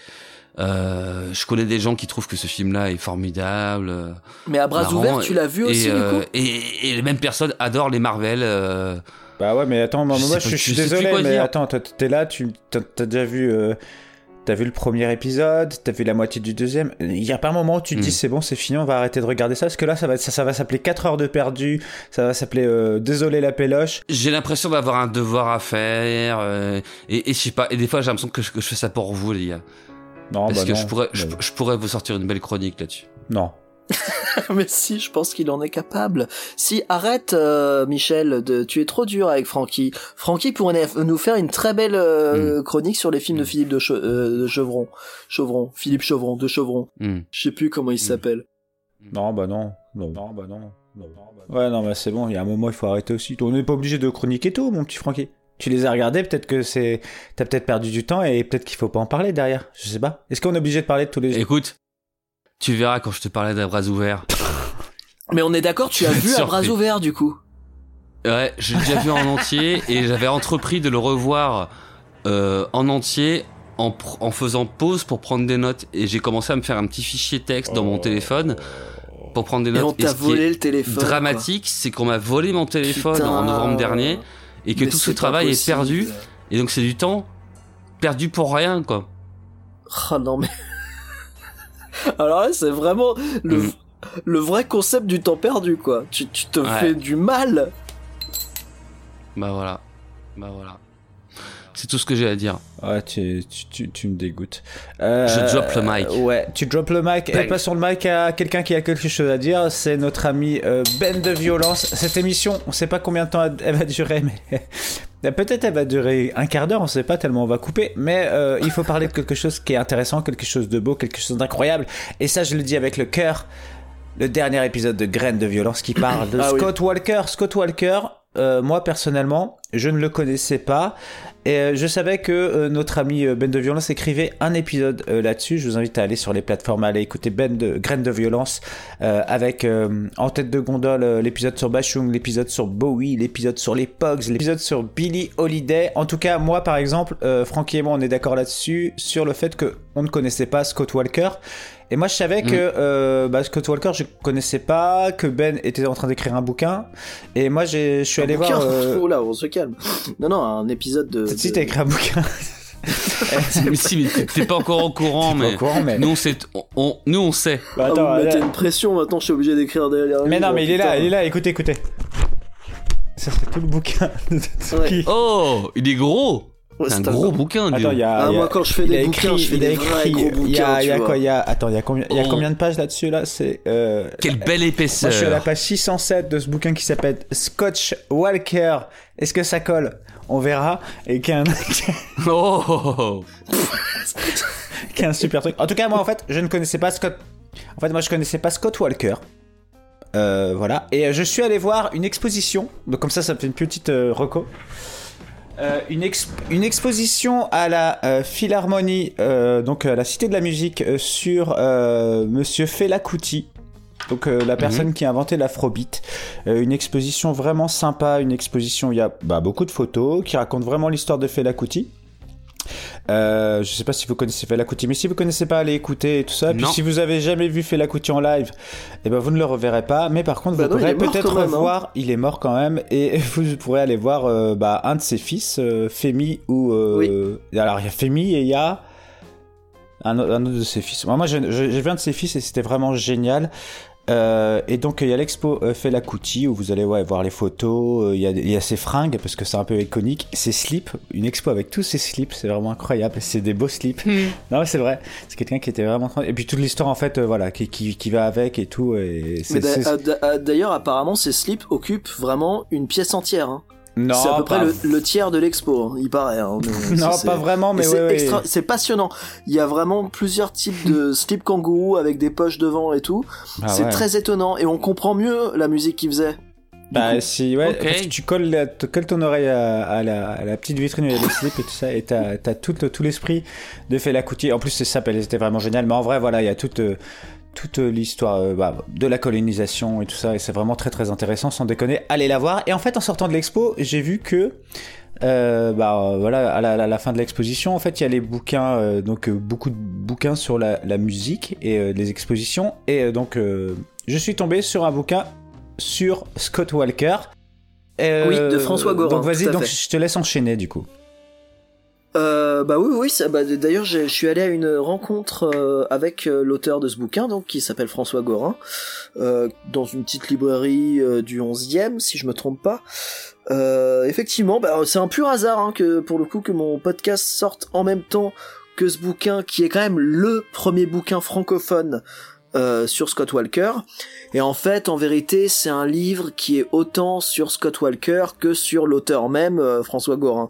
S4: Euh, je connais des gens qui trouvent que ce film-là est formidable. euh,
S5: Mais à bras
S4: marrant,
S5: ouverts, tu l'as vu
S4: et,
S5: aussi, du
S4: euh,
S5: coup
S4: et, et les mêmes personnes adorent les Marvel. euh,
S3: Bah ouais, mais attends, moi,
S4: Je
S3: moi, suis désolé, mais
S4: dire.
S3: attends, t'es là, tu t'as t'as déjà vu, euh, t'as vu le premier épisode, t'as vu la moitié du deuxième? Il y a pas un moment où tu te dis
S4: Hmm.
S3: c'est bon, c'est fini, on va arrêter de regarder ça, parce que là, ça va, ça, ça va s'appeler 4 heures de perdu, ça va s'appeler euh, Désolé la péloche.
S4: J'ai l'impression d'avoir un devoir à faire. euh, et, et je sais pas. Et des fois j'ai l'impression que je, que je fais ça pour vous les gars.
S3: Non,
S4: Parce
S3: bah
S4: que
S3: non.
S4: je pourrais, je, je pourrais vous sortir une belle chronique là-dessus.
S3: Non.
S5: Mais si, je pense qu'il en est capable. Si, arrête, euh, Michel, de, tu es trop dur avec Francky. Francky pourrait nous faire une très belle euh, chronique sur les films de Philippe de, Che- euh, de Chevron. Chevron. Philippe Chevron, de Chevron.
S4: Hmm.
S5: Je sais plus comment il s'appelle.
S3: Non, bah non. Non, non bah non. Non, non, Ouais, non, bah c'est bon, il y a un moment, il faut arrêter aussi. On n'est pas obligé de chroniquer tout, mon petit Francky. Tu les as regardés, peut-être que c'est. T'as peut-être perdu du temps et peut-être qu'il faut pas en parler derrière. Je sais pas. Est-ce qu'on est obligé de parler de tous les.
S4: Écoute, tu verras quand je te parlais d'à bras ouverts.
S5: Mais on est d'accord, tu as vu à bras ouverts, du coup.
S4: Ouais, j'ai déjà vu en entier et j'avais entrepris de le revoir euh, en entier en, faisant pause pour prendre des notes et j'ai commencé à me faire un petit fichier texte dans mon téléphone pour prendre des
S5: Et
S4: notes.
S5: on t'a volé le téléphone,
S4: Dramatique, c'est qu'on m'a volé mon téléphone
S5: Putain.
S4: en novembre dernier et que tout ce travail est perdu et donc c'est du temps perdu pour rien quoi.
S5: Oh non, mais. Alors là, c'est vraiment le,
S4: Mm.
S5: le vrai concept du temps perdu, quoi. Tu, tu te
S4: Ouais.
S5: fais du mal.
S4: Bah voilà, bah voilà. C'est tout ce que j'ai à dire.
S3: Ouais, tu, tu, tu, tu me dégoûtes. Euh,
S4: Je drop le mic.
S3: Ouais, tu drops le mic. Et
S4: Bang.
S3: passons le mic à quelqu'un qui a quelque chose à dire. C'est notre ami euh, Ben de Violence. Cette émission, on sait pas combien de temps elle va durer, mais peut-être elle va durer un quart d'heure, on sait pas tellement on va couper. Mais euh, il faut parler de quelque chose qui est intéressant, quelque chose de beau, quelque chose d'incroyable. Et ça, je le dis avec le cœur. Le dernier épisode de Graines de Violence qui parle de
S5: Ah oui.
S3: Scott Walker. Scott Walker, euh, moi personnellement, je ne le connaissais pas. Et euh, je savais que euh, notre ami euh, Ben de Violence écrivait un épisode là-dessus. Je vous invite à aller sur les plateformes, à aller écouter Ben de Graines de Violence avec en tête de gondole l'épisode sur Bashung, l'épisode sur Bowie, l'épisode sur les Pogs, l'épisode sur Billie Holiday. En tout cas, moi par exemple, Francky et moi on est d'accord là-dessus sur le fait que on ne connaissait pas Scott Walker. Et moi je savais
S4: Mm.
S3: que euh, bah, Scott Walker je connaissais pas, que Ben était en train d'écrire un bouquin. Et moi j'ai- je suis allé voir. euh,
S5: Oh là, on se calme. Non, non, un épisode de.
S3: Si
S5: de-
S3: t'as écrit un bouquin.
S4: mais si, mais t'es- pas encore au courant, mais,
S3: au courant, mais-
S4: nous on sait, on, on- nous on sait.
S3: Bah,
S5: Ah,
S3: attends,
S5: vous mettez
S3: là-
S5: une pression maintenant, je suis obligé d'écrire des.
S3: Mais non, mais il est là, il est là, écoutez, écoutez. Ça c'est tout le bouquin. de Tsuki.
S4: Oh, il est gros.
S5: Ouais,
S4: c'est un gros
S5: gros-
S4: bouquin.
S3: Attends, il y a.
S5: Ah,
S3: il y a-
S5: moi, quand je fais
S3: il
S5: des
S3: a
S5: bouquins,
S3: écrit-
S5: je fais
S3: il a
S5: des vrais
S3: écrit-
S5: gros
S3: Il y a,
S5: bouquins,
S3: il y a quoi y a. Attends, il y a combien, il y a
S4: Oh.
S3: combien de pages là-dessus là? C'est. euh,
S4: Quelle belle
S3: Moi,
S4: épaisseur.
S3: je suis à la page 607 de ce bouquin qui s'appelle Scotch Walker. Est-ce que ça colle? On verra. Et qui est un,
S4: Oh, oh, oh.
S3: qui est un super truc. En tout cas, moi, en fait, je ne connaissais pas Scott. En fait, moi, je connaissais pas Scott Walker. Euh, voilà. Et euh, je suis allé voir une exposition. Donc, comme ça, ça me fait une petite euh, reco. Euh, une, ex- une exposition à la euh, Philharmonie, euh, donc à la Cité de la Musique, sur Monsieur Fela Kuti. Donc la personne qui a inventé l'afrobeat. Une exposition vraiment sympa, une exposition où il y a bah, beaucoup de photos qui racontent vraiment l'histoire de Fela Kuti. Euh, je sais pas si vous connaissez Fela Kuti, mais si vous connaissez pas, allez écouter et tout ça. Et puis si vous avez jamais vu Fela Kuti en live, eh ben vous ne le reverrez pas. Mais par contre,
S5: Bah
S3: vous
S5: non,
S3: pourrez peut-être
S5: hein.
S3: voir. Il est mort quand même, et vous pourrez aller voir euh, bah, un de ses fils, euh, Femi ou. euh, Alors il y a Femi et il y a un, autre de ses fils. Moi, j'ai vu un de ses fils et c'était vraiment génial. Euh, et donc il y a l'expo euh, Fela Kuti où vous allez ouais, voir les photos, euh, il y, a, il y a ses fringues parce que c'est un peu iconique, ses slips, une expo avec tous ses slips, c'est vraiment incroyable, c'est des beaux slips. Non mais c'est vrai, c'est quelqu'un qui était vraiment et puis toute l'histoire en fait euh, voilà qui, qui, qui va avec et tout et
S5: ah, d'ailleurs, apparemment, ces slips occupent vraiment une pièce entière. hein.
S3: Non
S5: c'est à peu près le, le tiers de l'expo, hein, il paraît. hein. Mais
S3: non pas vraiment mais ouais,
S5: c'est
S3: ouais.
S5: extra- c'est passionnant. Il y a vraiment plusieurs types de slips kangourou avec des poches devant et tout.
S3: Ah
S5: c'est
S3: ouais.
S5: très étonnant et on comprend mieux la musique qu'il faisait.
S3: Bah si ouais
S4: Ok.
S3: parce que tu colles, la- tu colles ton oreille à, à la, à la petite vitrine où il y a les slips et tout ça et t'as as tout, tout l'esprit de Fela Kuti. En plus c'est ça, c'était vraiment génial. Mais en vrai voilà il y a toute euh, toute l'histoire euh, bah, de la colonisation et tout ça et c'est vraiment très très intéressant sans déconner. Allez la voir. Et en fait en sortant de l'expo j'ai vu que euh, bah voilà à la, à la fin de l'exposition en fait il y a les bouquins euh, donc euh, beaucoup de bouquins sur la, la musique et les expositions et donc je suis tombé sur un bouquin sur Scott Walker.
S5: Oui, de François Gorin,
S3: Donc vas-y, donc
S5: fait.
S3: je te laisse enchaîner du coup.
S5: Euh, bah oui, oui. bah, D'ailleurs, je suis allé à une rencontre euh, avec euh, l'auteur de ce bouquin, donc qui s'appelle François Gorin, dans une petite librairie du 11e, si je me trompe pas. Effectivement, bah, c'est un pur hasard hein, que pour le coup que mon podcast sorte en même temps que ce bouquin, qui est quand même le premier bouquin francophone sur Scott Walker. Et en fait, en vérité, c'est un livre qui est autant sur Scott Walker que sur l'auteur même, François Gorin.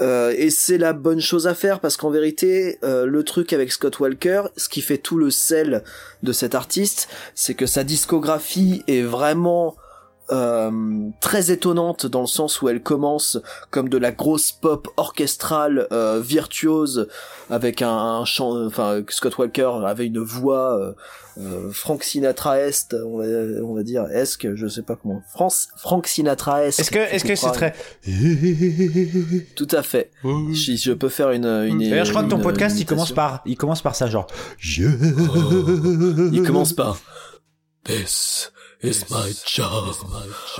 S5: Euh, et c'est la bonne chose à faire parce qu'en vérité, euh, le truc avec Scott Walker, ce qui fait tout le sel de cet artiste, c'est que sa discographie est vraiment euh, très étonnante dans le sens où elle commence comme de la grosse pop orchestrale euh, virtuose avec un, un chant enfin Scott Walker avait une voix euh, euh, Frank Sinatra est on va, on va dire est-ce que je sais pas comment France Frank Sinatra est
S3: Est-ce que est-ce que c'est très
S5: tout à fait. Si je peux faire une, une
S3: D'ailleurs, je crois que ton podcast il commence par il commence par ça genre je
S5: il commence par
S9: This is my job.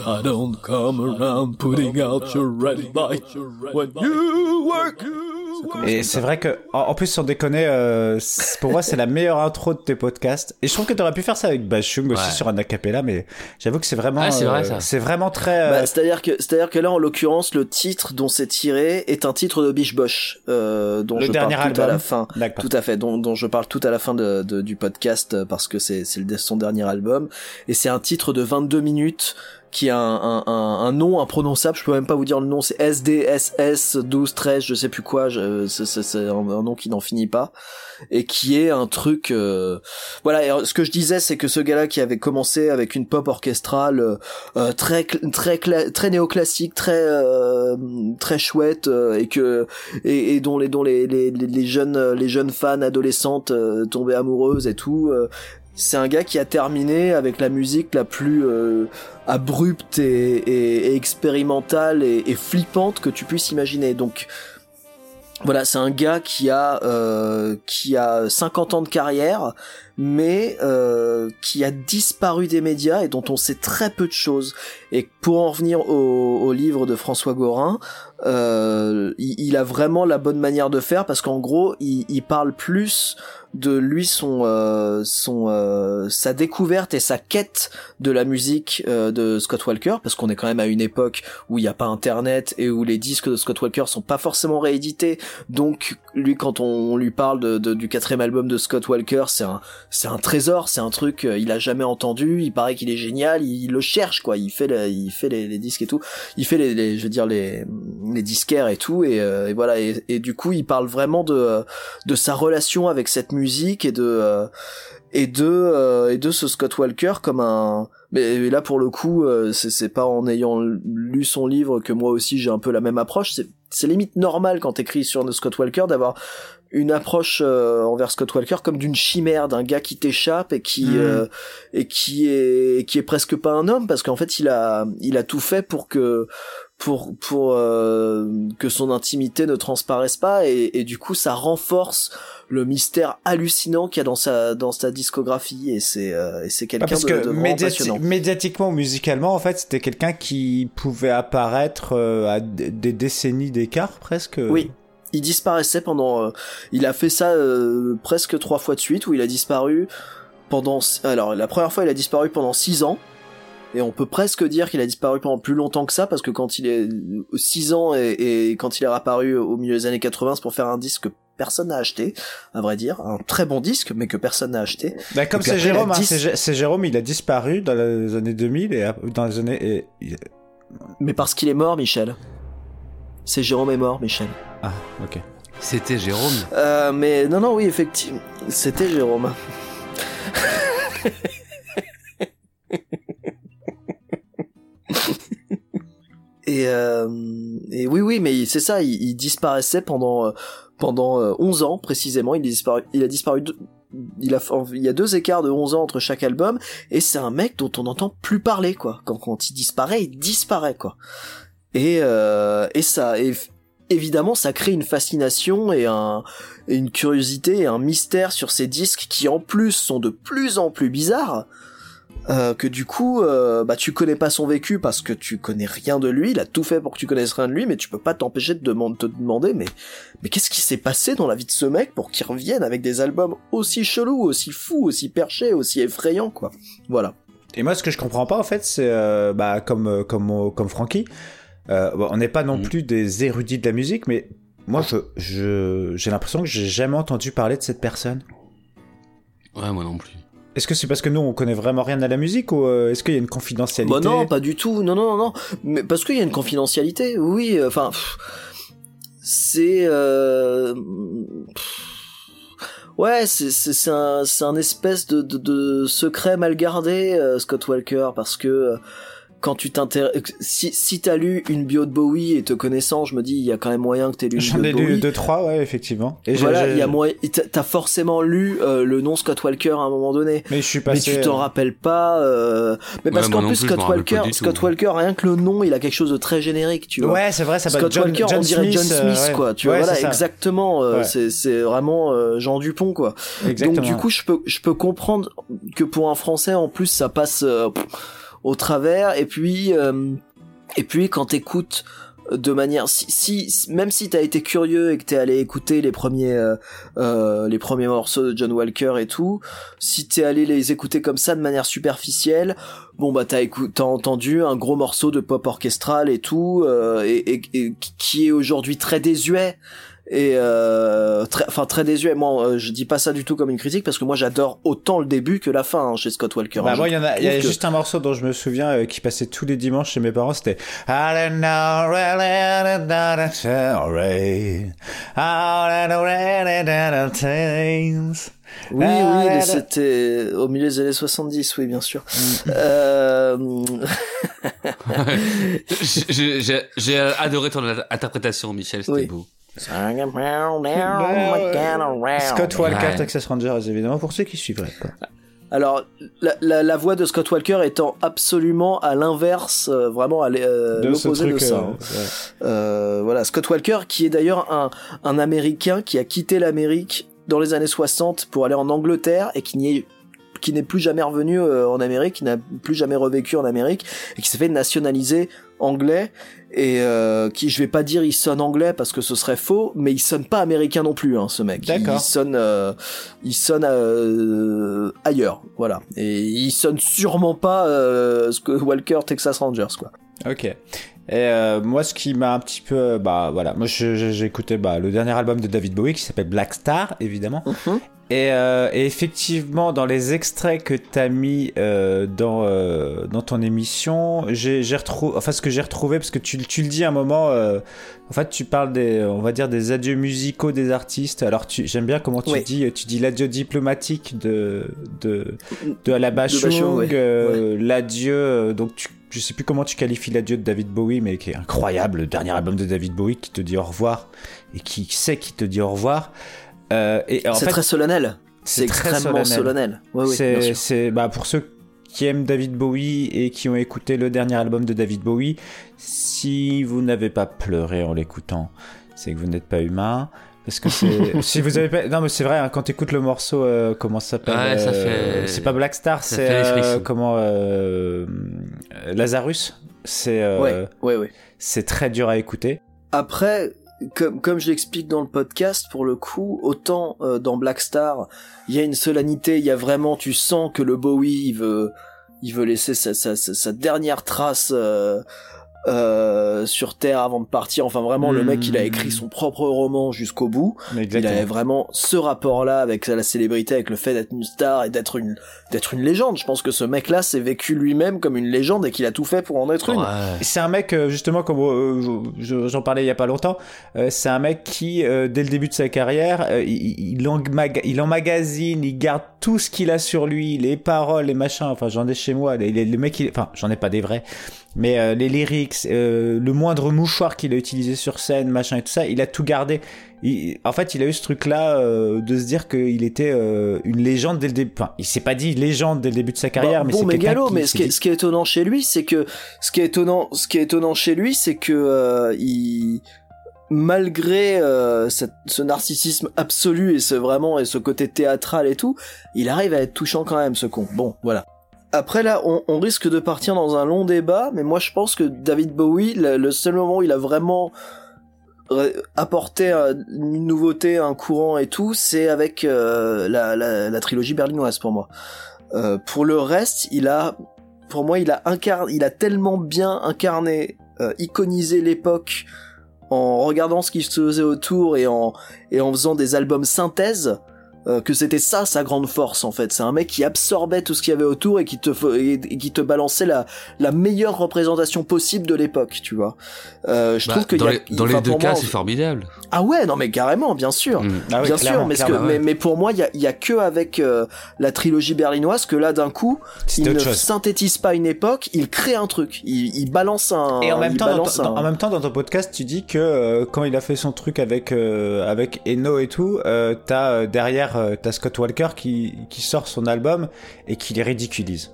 S9: I don't come around putting out your red light when you work.
S3: Et c'est vrai que, en en plus, sans déconner, euh, pour moi, c'est la meilleure intro de tes podcasts. Et je trouve que t'aurais pu faire ça avec Bashung aussi
S4: Ouais.
S3: sur un acapella, mais j'avoue que c'est vraiment,
S4: c'est vrai,
S3: euh, c'est vraiment très. euh,
S5: Bah, c'est-à-dire que c'est-à-dire que là en l'occurrence le titre dont c'est tiré est un titre de Biche Bosch euh, dont
S3: Le
S5: je
S3: dernier
S5: parle tout à la fin tout à fait dont, dont je parle tout à la fin de, de- du podcast euh, parce que c'est c'est le- son dernier album et c'est un titre de 22 minutes qui a un, un, un, nom imprononçable, je peux même pas vous dire le nom, c'est SDSS 12 13, je sais plus quoi, c'est un, nom qui n'en finit pas et qui est un truc euh, voilà et ce que je disais c'est que ce gars-là qui avait commencé avec une pop orchestrale euh, euh, très très très néoclassique très euh, très chouette euh, et que et, et dont les dont les, les, les jeunes les jeunes fans adolescentes euh, tombaient amoureuses et tout c'est un gars qui a terminé avec la musique la plus euh, abrupte et, et- et expérimentale et, et flippante que tu puisses imaginer donc voilà, c'est un gars qui a euh, qui a 50 ans de carrière, mais euh, qui a disparu des médias et dont on sait très peu de choses. Et pour en revenir au, au livre de François Gorin, euh, il, il a vraiment la bonne manière de faire parce qu'en gros, il, il parle plus de lui son euh, son euh, sa découverte et sa quête de la musique euh, de Scott Walker parce qu'on est quand même à une époque où il n'y a pas internet et où les disques de Scott Walker sont pas forcément réédités. Donc lui quand on, lui parle de, de- du quatrième album de Scott Walker c'est un c'est un trésor c'est un truc euh, il a jamais entendu il paraît qu'il est génial il, le cherche quoi. Il fait il fait les, disques et tout. Il fait les, je veux dire les les disquaires et tout et, euh, et voilà. Et, et du coup il parle vraiment de de sa relation avec cette musique et de euh, et de euh, et de ce Scott Walker comme un mais là pour le coup euh, c'est c'est pas en ayant lu son livre que moi aussi j'ai un peu la même approche c'est c'est limite normal quand t'écris sur Scott Walker d'avoir une approche euh, envers Scott Walker comme d'une chimère d'un gars qui t'échappe et qui
S3: Mm.
S5: euh, et qui est qui est presque pas un homme parce qu'en fait il a il a tout fait pour que pour pour euh, que son intimité ne transparaisse pas et, et du coup ça renforce le mystère hallucinant qu'il y a dans sa dans sa discographie et c'est euh, et c'est
S3: Bah,
S5: quelqu'un
S3: parce
S5: de,
S3: que
S5: de
S3: médiati- médiatiquement ou musicalement, en fait, c'était quelqu'un qui pouvait apparaître euh, à des décennies d'écart presque.
S5: Oui. Il disparaissait pendant. euh, il a fait ça euh, presque trois fois de suite où il a disparu pendant. Alors la première fois il a disparu pendant six ans. Et on peut presque dire qu'il a disparu pendant plus longtemps que ça parce que quand il est 6 ans et, et quand il est apparu au milieu des années 80 c'est pour faire un disque que personne n'a acheté à vrai dire un très bon disque mais que personne n'a acheté
S3: Bah, comme c'est Jérôme, hein,
S5: 10
S3: c'est Jé- c'est Jérôme, il a disparu dans les années 2000 et dans les années. et- il-
S5: mais parce qu'il est mort Michel c'est Jérôme est mort Michel
S3: Ah, ok.
S4: C'était Jérôme.
S5: Euh, mais non, non, oui, effectivement, c'était Jérôme. et, euh, et oui, oui, mais c'est ça, il, disparaissait pendant euh, pendant euh, 11 ans précisément. Il a disparu, il a disparu. il a, y a deux écarts de 11 ans entre chaque album, et c'est un mec dont on n'entend plus parler, quoi. Quand, il disparaît, il disparaît, quoi. Et, euh, ça, évidemment, ça crée une fascination et, et une curiosité et un mystère sur ces disques qui, en plus, sont de plus en plus bizarres. Euh, que du coup, euh, bah, tu connais pas son vécu parce que tu connais rien de lui. Il a tout fait pour que tu connaisses rien de lui, mais tu peux pas t'empêcher de demand- te demander, mais, mais qu'est-ce qui s'est passé dans la vie de ce mec pour qu'il revienne avec des albums aussi chelous, aussi fous, aussi perchés, aussi effrayants, quoi. Voilà.
S3: Et moi, ce que je comprends pas, en fait, c'est euh, bah, comme, euh, comme, comme Francky, euh, bon, on n'est pas non plus des érudits de la musique, mais moi, je, je, j'ai l'impression que j'ai jamais entendu parler de cette personne.
S4: Ouais, moi non plus.
S3: Est-ce que c'est parce que nous, on connaît vraiment rien à la musique ou euh, est-ce qu'il y a une confidentialité
S5: Bah non, pas du tout. Non, non, non, non. Mais parce qu'il y a une confidentialité. Oui, euh, enfin, c'est. Euh, ouais, c'est un c'est un espèce de, de de secret mal gardé, euh, Scott Walker, parce que. Quand tu t'intéresses, si, si t'as lu une bio de Bowie et te connaissant, je me dis, il y a quand même moyen que t'aies lu une
S3: J'en ai lu deux, trois, ouais, effectivement. Et
S5: voilà, il y a moyen, t'as- forcément lu euh, le nom Scott Walker à un moment donné.
S3: Mais je suis passé.
S5: tu t'en
S3: euh,
S5: rappelles pas. euh, Mais parce
S4: Ouais,
S5: qu'en plus Scott Walker,
S4: tout.
S5: Scott Walker, rien que le nom, il a quelque chose de très générique, tu vois.
S3: Ouais, c'est vrai, ça
S5: Scott
S3: John-
S5: Walker,
S3: John
S5: on dirait John
S3: Smith,
S5: Smith,
S3: euh, ouais.
S5: quoi. Tu
S3: Ouais,
S5: vois, voilà, exactement. euh,
S3: Ouais.
S5: C'est c'est vraiment euh, Jean Dupont, quoi.
S3: Exactement.
S5: Donc du coup, je peux je peux comprendre que pour un Français, en plus, ça passe euh, pff, au travers. Et puis euh, et puis quand t'écoutes de manière si, si même si t'as été curieux et que t'es allé écouter les premiers euh, euh, les premiers morceaux de John Walker et tout si t'es allé les écouter comme ça de manière superficielle bon bah t'as t'as entendu un gros morceau de pop orchestral et tout euh, et, et- et qui est aujourd'hui très désuet et euh, très, enfin très désuet. Moi, euh, je dis pas ça du tout comme une critique parce que moi j'adore autant le début que la fin hein, chez Scott Walker.
S3: Bah,
S5: Je
S3: moi, il y en a, il y a
S5: que-
S3: juste un morceau dont je me souviens euh, qui passait tous les dimanches chez mes parents, c'était.
S5: Oui, oui, c'était au milieu des années 70, oui, bien sûr.
S3: Mm.
S5: Euh,
S4: j'ai adoré ton interprétation, Michel, c'était
S5: Oui.
S4: beau.
S3: Scott Walker,
S4: Ouais.
S3: Texas Rangers, évidemment, pour ceux qui suivraient. Quoi.
S5: Alors, la, la, la voix de Scott Walker étant absolument à l'inverse, euh, vraiment à euh,
S3: De ce
S5: l'opposé de ça.
S3: euh,
S5: hein.
S3: ouais.
S5: Euh, voilà, Scott Walker, qui est d'ailleurs un, un Américain qui a quitté l'Amérique dans les années 60 pour aller en Angleterre et qui n'y est qui n'est plus jamais revenu euh, en Amérique, qui n'a plus jamais revécu en Amérique et qui s'est fait nationaliser anglais et euh, qui je vais pas dire il sonne anglais parce que ce serait faux mais il sonne pas américain non plus hein, ce mec
S3: D'accord.
S5: il sonne euh, il sonne euh, ailleurs voilà et il sonne sûrement pas euh, ce que Walker Texas Rangers quoi
S3: Ok. Et euh, moi, ce qui m'a un petit peu, euh, bah voilà, moi j'ai écouté bah, le dernier album de David Bowie qui s'appelle Black Star, évidemment. Et, euh, et effectivement, dans les extraits que t'as mis euh, dans euh, dans ton émission, j'ai j'ai retrouvé, enfin ce que j'ai retrouvé parce que tu, tu le dis à un moment, euh, en fait tu parles des, on va dire des adieux musicaux des artistes. Alors tu, j'aime bien comment tu dis, tu dis l'adieu diplomatique de de de Bachung,
S5: ouais.
S3: euh, l'adieu, euh, donc tu, je sais plus comment tu qualifies l'adieu de David Bowie, mais qui est incroyable, le dernier album de David Bowie qui te dit au revoir et qui sait qui te dit au revoir. Euh, et
S5: c'est
S3: fait,
S5: très solennel
S3: c'est
S5: extrêmement
S3: solennel.
S5: solennel, Ouais, oui, bien
S3: c'est, bah, pour ceux qui aiment David Bowie et qui ont écouté le dernier album de David Bowie, si vous n'avez pas pleuré en l'écoutant, c'est que vous n'êtes pas humain. Parce que c'est, si vous avez pas, non mais c'est vrai, hein, quand t'écoutes le morceau, euh, comment ça s'appelle
S4: Ouais, ça
S3: euh,
S4: fait-
S3: C'est pas Black Star,
S4: ça
S3: c'est euh, comment Lazarus. C'est, euh,
S5: Ouais, ouais, ouais.
S3: c'est très dur à écouter.
S5: Après, comme, comme je l'explique dans le podcast, pour le coup, autant euh, dans Black Star, il y a une solennité, il y a vraiment, tu sens que le Bowie, il veut, il veut laisser sa, sa, sa, dernière trace euh, euh, sur Terre avant de partir. Enfin, vraiment, le mec, il a écrit son propre roman jusqu'au bout. Il avait vraiment ce rapport-là avec la célébrité, avec le fait d'être une star et d'être une, d'être une légende. Je pense que ce mec-là s'est vécu lui-même comme une légende et qu'il a tout fait pour en être une.
S3: C'est un mec, euh, justement, comme euh, je- j'en parlais il y a pas longtemps, euh, c'est un mec qui, euh, dès le début de sa carrière, euh, il, il, emmaga- il emmagasine, il garde tout ce qu'il a sur lui, les paroles, les machins, enfin j'en ai chez moi, les, les- le mec, il- enfin j'en ai pas des vrais, mais euh, les lyrics, euh, le moindre mouchoir qu'il a utilisé sur scène, machin et tout ça, il a tout gardé. Il- en fait, il a eu ce truc-là euh, de se dire qu'il était euh, une légende dès le début. Enfin, il s'est pas dit légende dès le début de sa carrière,
S5: Bah,
S3: mais
S5: bon
S3: c'est
S5: mégalo,
S3: qui
S5: mais ce qui, est,
S3: dit-
S5: ce qui est étonnant chez lui, c'est que ce qui est étonnant, ce qui est étonnant chez lui, c'est que euh, il malgré euh, cette- ce narcissisme absolu et ce vraiment et ce côté théâtral et tout, il arrive à être touchant quand même ce con. Bon, voilà. Après là, on, risque de partir dans un long débat, mais moi je pense que David Bowie, le, seul moment où il a vraiment apporté une nouveauté, un courant et tout, c'est avec euh, la trilogie berlinoise pour moi. Euh, pour le reste, il a, pour moi, il a incarné, il a tellement bien incarné, euh, iconisé l'époque en regardant ce qui se faisait autour et en et en faisant des albums synthèse. Euh, que c'était ça sa grande force en fait. C'est un mec qui absorbait tout ce qu'il y avait autour et qui te et, et qui te balançait la la meilleure représentation possible de l'époque, tu vois. Euh, je
S4: Bah,
S5: trouve que
S4: dans
S5: y a-
S4: les, dans les
S5: enfin,
S4: deux cas, c'est formidable.
S5: ah ouais, non mais carrément, bien sûr,
S3: Ah oui,
S5: bien sûr, mais, ce que-
S3: clairement,
S5: mais, mais pour moi, il y a, il y a que avec euh, la trilogie berlinoise que là, d'un coup, il ne
S3: chose.
S5: synthétise pas une époque, il crée un truc, il, il balance un.
S3: Et en même, temps, dans,
S5: balance
S3: ton-
S5: un-
S3: en même temps, dans ton podcast, tu dis que euh, quand il a fait son truc avec euh, avec Eno et tout, euh, t'as euh, derrière euh, t'as Scott Walker qui qui sort son album et qui les ridiculise.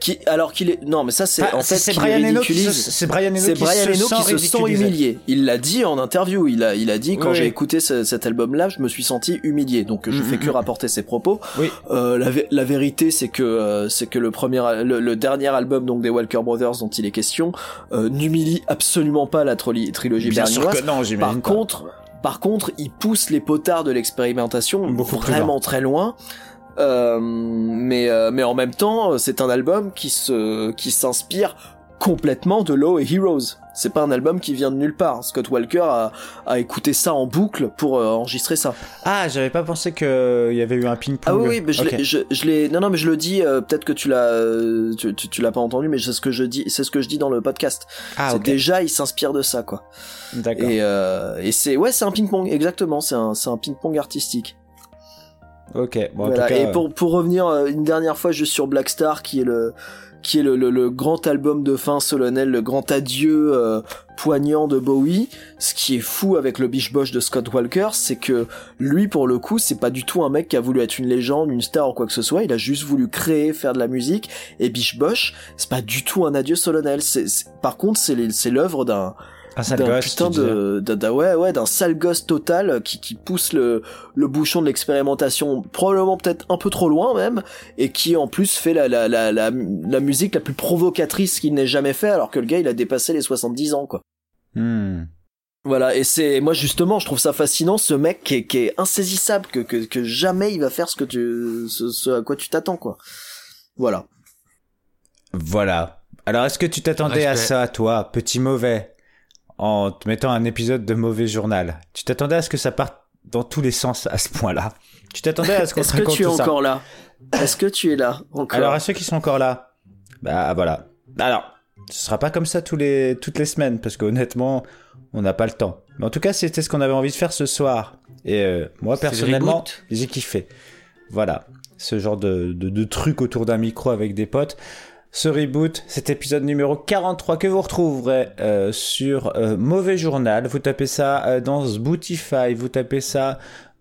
S5: qui, alors qu'il est, non mais ça c'est
S3: Ah,
S5: en
S3: c'est-
S5: fait
S3: c'est Brian Eno qui se- c'est Brian Eno
S5: C'est
S3: qui
S5: Brian
S3: se
S5: Eno
S3: sent
S5: qui se sent
S3: ridiculisé.
S5: humilié. Il l'a dit en interview. Il a, il a dit quand
S3: Oui,
S5: j'ai
S3: oui.
S5: écouté ce- cet album-là, je me suis senti humilié. Donc je
S3: Mm,
S5: fais
S3: mm,
S5: que
S3: mm.
S5: rapporter ses propos.
S3: Oui.
S5: Euh, la, vé- la vérité, c'est que euh, c'est que le premier, le, le dernier album donc des Walker Brothers dont il est question euh, n'humilie absolument pas la trilogie
S3: Bien sûr que non, j'imagine
S5: Par
S3: pas.
S5: contre, par contre, il pousse les potards de l'expérimentation vraiment très loin. Euh, mais euh, mais en même temps, c'est un album qui se qui s'inspire complètement de Low et Heroes. C'est pas un album qui vient de nulle part. Scott Walker a, a écouté ça en boucle pour euh, enregistrer ça.
S3: Ah, j'avais pas pensé qu'il y avait eu un ping-pong.
S5: Ah oui, oui, mais je l'ai, non, non, mais je le dis, euh, peut-être que tu l'as, euh, tu, tu, tu l'as pas entendu, mais c'est ce que je dis, c'est ce que je dis dans le podcast.
S3: Ah,
S5: déjà, il s'inspire de ça, quoi.
S3: D'accord.
S5: Et, euh, et c'est, ouais, c'est un ping-pong, exactement, c'est un, c'est un ping-pong artistique.
S3: Ok, bon, en
S5: Voilà.
S3: tout cas,
S5: Et pour, pour revenir euh, une dernière fois juste sur Black Star, qui est le, qui est le, le, le grand album de fin solennel, le grand adieu euh, poignant de Bowie. Ce qui est fou avec le Biche Bosch de Scott Walker, c'est que lui, pour le coup, c'est pas du tout un mec qui a voulu être une légende, une star ou quoi que ce soit. Il a juste voulu créer, faire de la musique. Et Biche Bosch, c'est pas du tout un adieu solennel. C'est, par contre, c'est l'œuvre d'un
S3: Un sale
S5: d'un
S3: gosse,
S5: putain de, d'un- d'un- ouais ouais d'un sale gosse total qui, qui pousse le, le bouchon de l'expérimentation probablement peut-être un peu trop loin même et qui en plus fait la, la, la, la, la musique la plus provocatrice qu'il n'ait jamais fait alors que le gars il a dépassé les 70 ans quoi.
S3: Hmm.
S5: voilà et c'est moi justement je trouve ça fascinant ce mec qui est, qui est insaisissable que, que, que jamais il va faire ce que tu ce, ce à quoi tu t'attends quoi. Voilà.
S3: Voilà. Alors, est-ce que tu t'attendais à ça, toi, petit mauvais, en te mettant un épisode de mauvais journal Tu t'attendais à ce que ça parte dans tous les sens à ce point-là Tu t'attendais à ce qu'on
S5: est-ce que tu es encore là? Est-ce que tu es là encore?
S3: Alors, à ceux qui sont encore là, bah voilà. Alors, ce sera pas comme ça tous les, toutes les semaines, parce qu'honnêtement, on n'a pas le temps. Mais en tout cas, c'était ce qu'on avait envie de faire ce soir. Et euh, moi, personnellement, j'ai kiffé. Voilà. Ce genre de, de, de truc autour d'un micro avec des potes. Ce reboot, cet épisode numéro 43 que vous retrouverez euh, sur euh, Mauvais Journal. Vous tapez ça euh, dans Spotify, vous tapez ça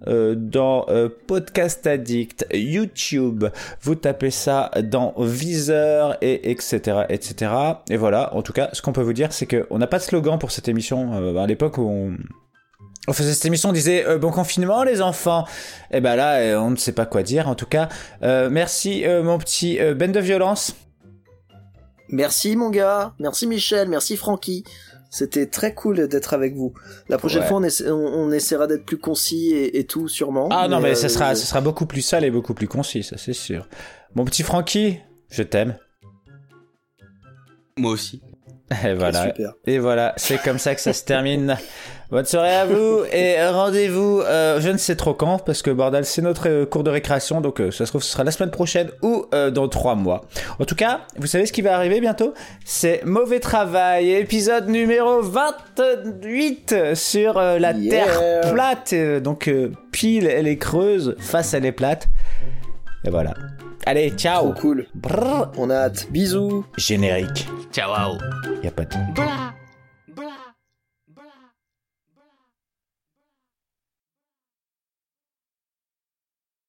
S3: euh, dans Podcast Addict, YouTube, vous tapez ça dans Viseur et etc etc. Et voilà. En tout cas, ce qu'on peut vous dire, c'est que on n'a pas de slogan pour cette émission. À l'époque où on faisait cette émission, on disait bon confinement les enfants. Et ben là, on ne sait pas quoi dire. En tout cas, merci mon petit Ben de violence.
S5: Merci mon gars, merci Michel, merci Francky. C'était très cool d'être avec vous. La prochaine
S3: Ouais.
S5: fois, on, essa- on- on essaiera d'être plus concis et, et tout, sûrement.
S3: Ah non, mais
S5: euh,
S3: ça sera, ça sera beaucoup plus sale et beaucoup plus concis, ça c'est sûr. Mon petit Francky, je t'aime.
S4: Moi aussi.
S3: Et voilà.
S5: super.
S3: Et voilà, c'est comme ça que ça se termine. Bonne soirée à vous et rendez-vous, euh, je ne sais trop quand, parce que bordel, c'est notre euh, cours de récréation, donc euh, ça se trouve ce sera la semaine prochaine ou euh, dans trois mois. En tout cas, vous savez ce qui va arriver bientôt? C'est Mauvais Travail, épisode numéro 28 sur euh, la
S5: Yeah.
S3: Terre plate. Donc euh, pile, elle est creuse, face elle est plate. Et voilà. Allez, ciao
S5: Trop cool.
S3: Brrr.
S5: On a hâte. Bisous.
S3: Générique.
S4: Ciao.
S3: Y a pas de...
S13: Blah.